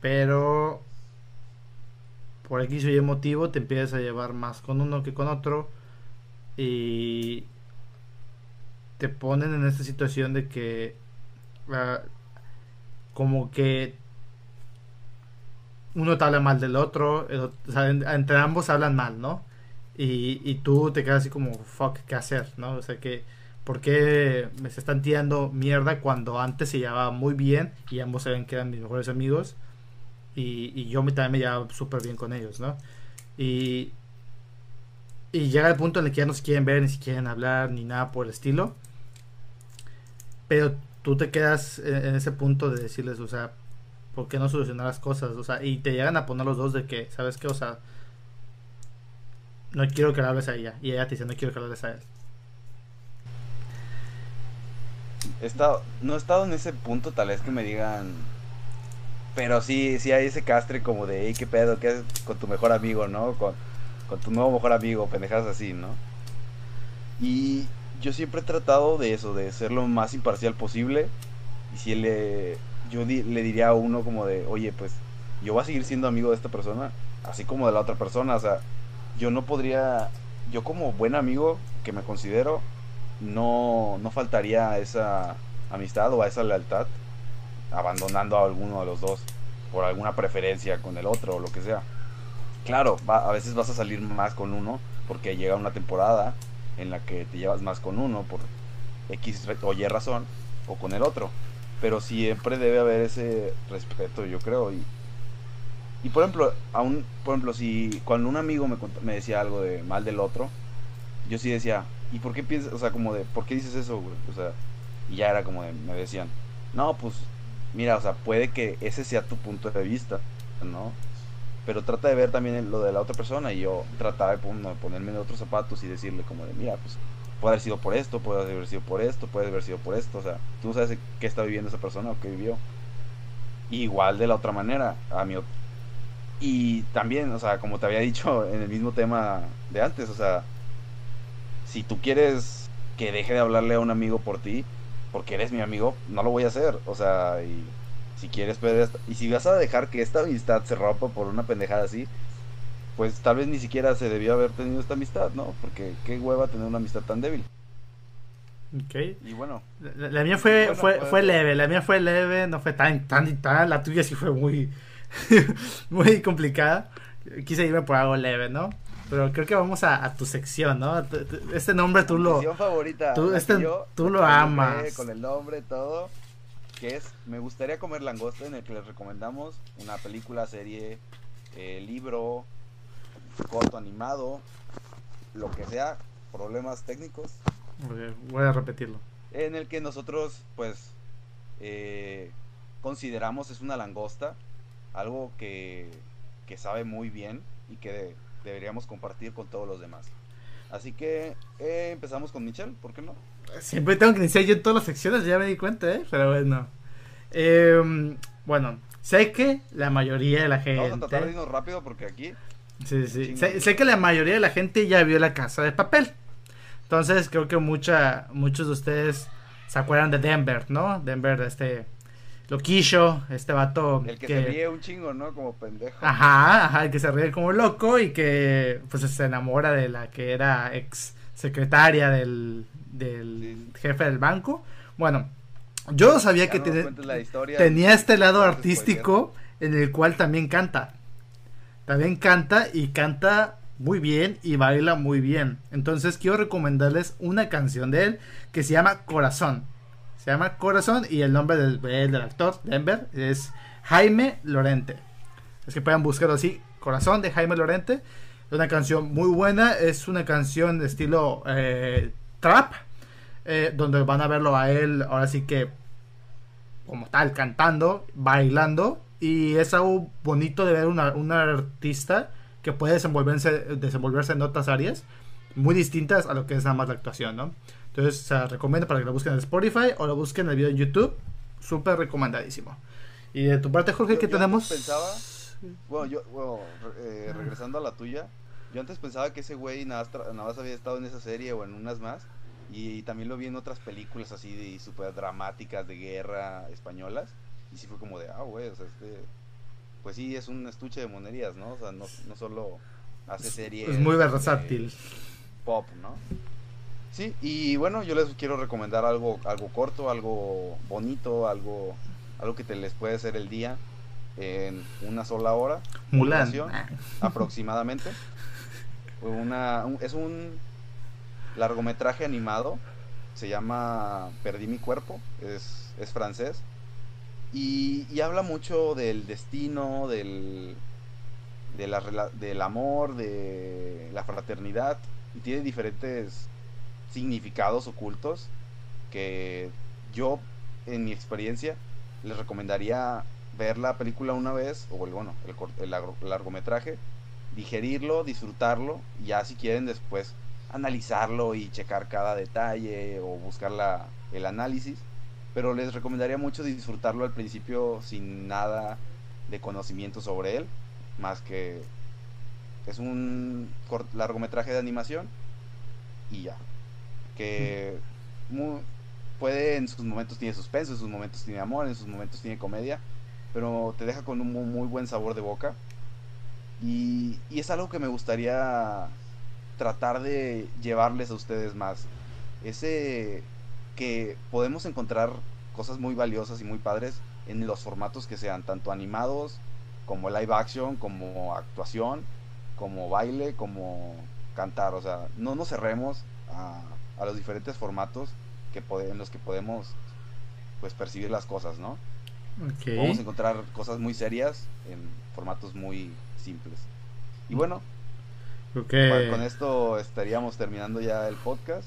Pero por aquí soy emotivo te empiezas a llevar más con uno que con otro y te ponen en esta situación de que ah, como que uno te habla mal del otro, o sea, entre ambos hablan mal, ¿no? Y, y tú te quedas así como, fuck, ¿qué hacer? ¿No? O sea, que, ¿por qué me se están tirando mierda cuando antes se llevaba muy bien y ambos saben que eran mis mejores amigos? Y, y yo también me llevaba súper bien con ellos, ¿no? Y, y llega el punto en el que ya no se quieren ver, ni se quieren hablar, ni nada por el estilo. Pero tú te quedas en, ese punto de decirles, o sea, ¿por qué no solucionar las cosas? O sea, y te llegan a poner los dos de que, ¿sabes qué? O sea, no quiero que le hables a ella. Y ella te dice, no quiero que le hables a él. He estado, no he estado en ese punto, tal vez que me digan. Pero sí, sí hay ese castre como de, hey, ¿qué pedo? ¿Qué haces con tu mejor amigo, no? Con, con tu nuevo mejor amigo, pendejadas así, ¿no? Y yo siempre he tratado de eso, de ser lo más imparcial posible. Y si le, yo le diría a uno como de, oye, pues yo voy a seguir siendo amigo de esta persona, así como de la otra persona. O sea, yo no podría, yo como buen amigo que me considero, no, no faltaría a esa amistad o a esa lealtad, abandonando a alguno de los dos por alguna preferencia con el otro o lo que sea. Claro, a veces vas a salir más con uno porque llega una temporada en la que te llevas más con uno por X o Y razón o con el otro. Pero siempre debe haber ese respeto, yo creo. Y, y por ejemplo, aún, por ejemplo, si cuando un amigo me, me decía algo de mal del otro, yo sí decía, ¿y por qué piensas, o sea, como de, ¿por qué dices eso? O sea, y ya era como de, me decían, no, pues, mira, o sea, puede que ese sea tu punto de vista, ¿no? pero trata de ver también lo de la otra persona y yo trataba de ponerme en otros zapatos y decirle como de, mira, pues puede haber sido por esto, puede haber sido por esto, puede haber sido por esto, o sea, tú sabes qué está viviendo esa persona o qué vivió. igual de la otra manera, a mí Y también, o sea, como te había dicho en el mismo tema de antes, o sea, si tú quieres que deje de hablarle a un amigo por ti, porque eres mi amigo, no lo voy a hacer. O sea, y si quieres perder y si vas a dejar que esta amistad se rompa por una pendejada así, pues tal vez ni siquiera se debió haber tenido esta amistad, ¿no? Porque qué hueva tener una amistad tan débil. Ok. Y bueno, La, la mía fue, Bueno, fue, pues- fue leve, la mía fue leve, no fue tan, tan tan, la tuya sí fue muy, muy complicada. Quise irme por algo leve, ¿no? Pero creo que vamos a, a tu sección, ¿no? Este nombre tú lo... sección favorita. tú- este- que yo tú lo amas. Con el nombre, todo. Que es Me gustaría comer langosta, en el que les recomendamos una película, serie, eh, libro, corto animado, lo que sea, problemas técnicos, Voy a repetirlo. en el que nosotros, pues, eh, consideramos es una langosta, algo que, que sabe muy bien y que deberíamos compartir con todos los demás. Así que eh, empezamos con Michelle, ¿por qué no? Siempre tengo que iniciar yo en todas las secciones, ya me di cuenta, ¿eh? Pero bueno. Eh, bueno, sé que la mayoría de la Vamos a tratar de gente... irnos rápido porque aquí Sí, sí. Sé, sé que la mayoría de la gente ya vio la casa de papel. Entonces creo que mucha, muchos de ustedes se acuerdan de Denver, ¿no? Denver, este loquillo, este vato el que, se ríe un chingo, ¿no? Como pendejo. Ajá, ajá, el que se ríe como loco y que pues se enamora de la que era ex secretaria del, del Sí. jefe del banco. Bueno, yo sabía Ya que no la historia. tenía este lado artístico en el cual también canta. También canta y canta muy bien y baila muy bien. Entonces quiero recomendarles una canción de él que se llama Corazón. Se llama Corazón y el nombre del, del actor, Denver, es Jaime Lorente. Es que puedan buscarlo así, Corazón de Jaime Lorente. Es una canción muy buena, es una canción de estilo eh, trap, eh, donde van a verlo a él ahora sí que como tal, cantando, bailando. Y es algo bonito de ver una, un artista que puede desenvolverse, desenvolverse en otras áreas muy distintas a lo que es nada más la actuación, ¿no? Entonces, se recomiendo para que lo busquen en Spotify o lo busquen en el video en YouTube. Súper recomendadísimo. Y de tu parte, Jorge, Yo- ¿qué yo tenemos? antes pensaba- Bueno, yo, bueno, eh, regresando a la tuya, yo antes pensaba que ese güey nada, nada más había estado en esa serie o en unas más. Y, también lo vi en otras películas así de súper dramáticas de guerra españolas. Y sí fue como de, ah, güey, o sea, este. Pues sí, es un estuche de monerías, ¿no? O sea, no, no solo hace series. Es muy versátil. Pop, ¿no? Sí, y bueno, yo les quiero recomendar algo, algo corto, algo bonito, algo, algo que te les puede hacer el día en una sola hora Mulan. Ah, aproximadamente. Una, un- es un largometraje animado, se llama Perdí mi cuerpo, es, es francés, y, y habla mucho del destino, del, de la rela- del amor, de la fraternidad, y tiene diferentes significados ocultos que yo, en mi experiencia, les recomendaría ver la película una vez, o el, bueno, el, el largo- largometraje, digerirlo, disfrutarlo, y ya si quieren después analizarlo y checar cada detalle o buscar la, el análisis. Pero les recomendaría mucho disfrutarlo al principio sin nada de conocimiento sobre él, más que es un largometraje de animación y ya. Que puede en sus momentos tiene suspenso, en sus momentos tiene amor, en sus momentos tiene comedia, pero te deja con un mu- muy buen sabor de boca. Y, y es algo que me gustaría tratar de llevarles a ustedes más. Ese que podemos encontrar cosas muy valiosas y muy padres en los formatos que sean, tanto animados como live action, como actuación, como baile, como cantar. O sea, no nos cerremos a, a los diferentes formatos que en los que podemos pues percibir las cosas, ¿no? ok. Podemos encontrar cosas muy serias en formatos muy simples. Y bueno, Creo con- esto estaríamos terminando ya el podcast.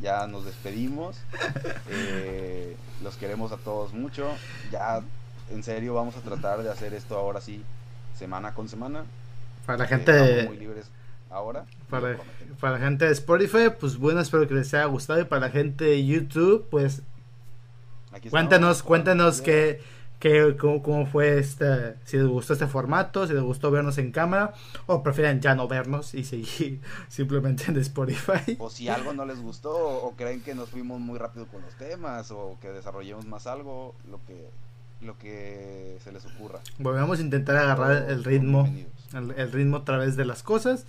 Ya nos despedimos. Eh, los queremos a todos mucho. Ya, en serio, vamos a tratar de hacer esto ahora sí, semana con semana. para la gente muy libres ahora. para, para la gente de Spotify, pues bueno, espero que les haya gustado. Y para la gente de YouTube, pues Aquí cuéntanos, cuéntanos qué, qué, cómo, cómo fue este, si les gustó este formato, si les gustó vernos en cámara o prefieren ya no vernos y seguir simplemente en Spotify. O si algo no les gustó o creen que nos fuimos muy rápido con los temas o que desarrollemos más algo, lo que lo que se les ocurra. Volvemos a intentar agarrar el ritmo, el, el, ritmo a través de las cosas.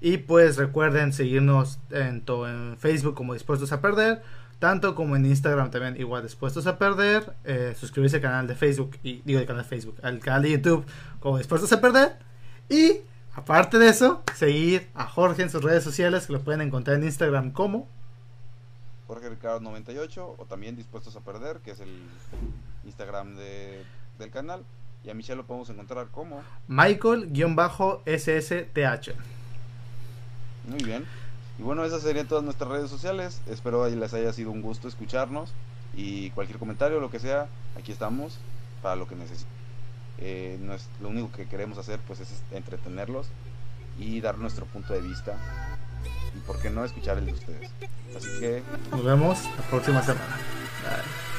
Y pues recuerden seguirnos en, en Facebook como Dispuestos a Perder tanto como en Instagram también igual dispuestos a perder, eh, suscribirse al canal de Facebook y digo el canal de Facebook, al canal de YouTube como dispuestos a perder y aparte de eso, seguir a Jorge en sus redes sociales que lo pueden encontrar en Instagram como Jorge Ricardo 98 o también dispuestos a perder, que es el Instagram de, del canal y a Michelle lo podemos encontrar como Michael-SSTH. Muy bien. Y bueno, esas serían todas nuestras redes sociales. Espero les haya sido un gusto escucharnos. Y cualquier comentario, lo que sea, aquí estamos para lo que necesiten. Eh, lo único que queremos hacer pues es entretenerlos y dar nuestro punto de vista. Y por qué no escuchar el de ustedes. Así que... Nos vemos la próxima semana. Bye.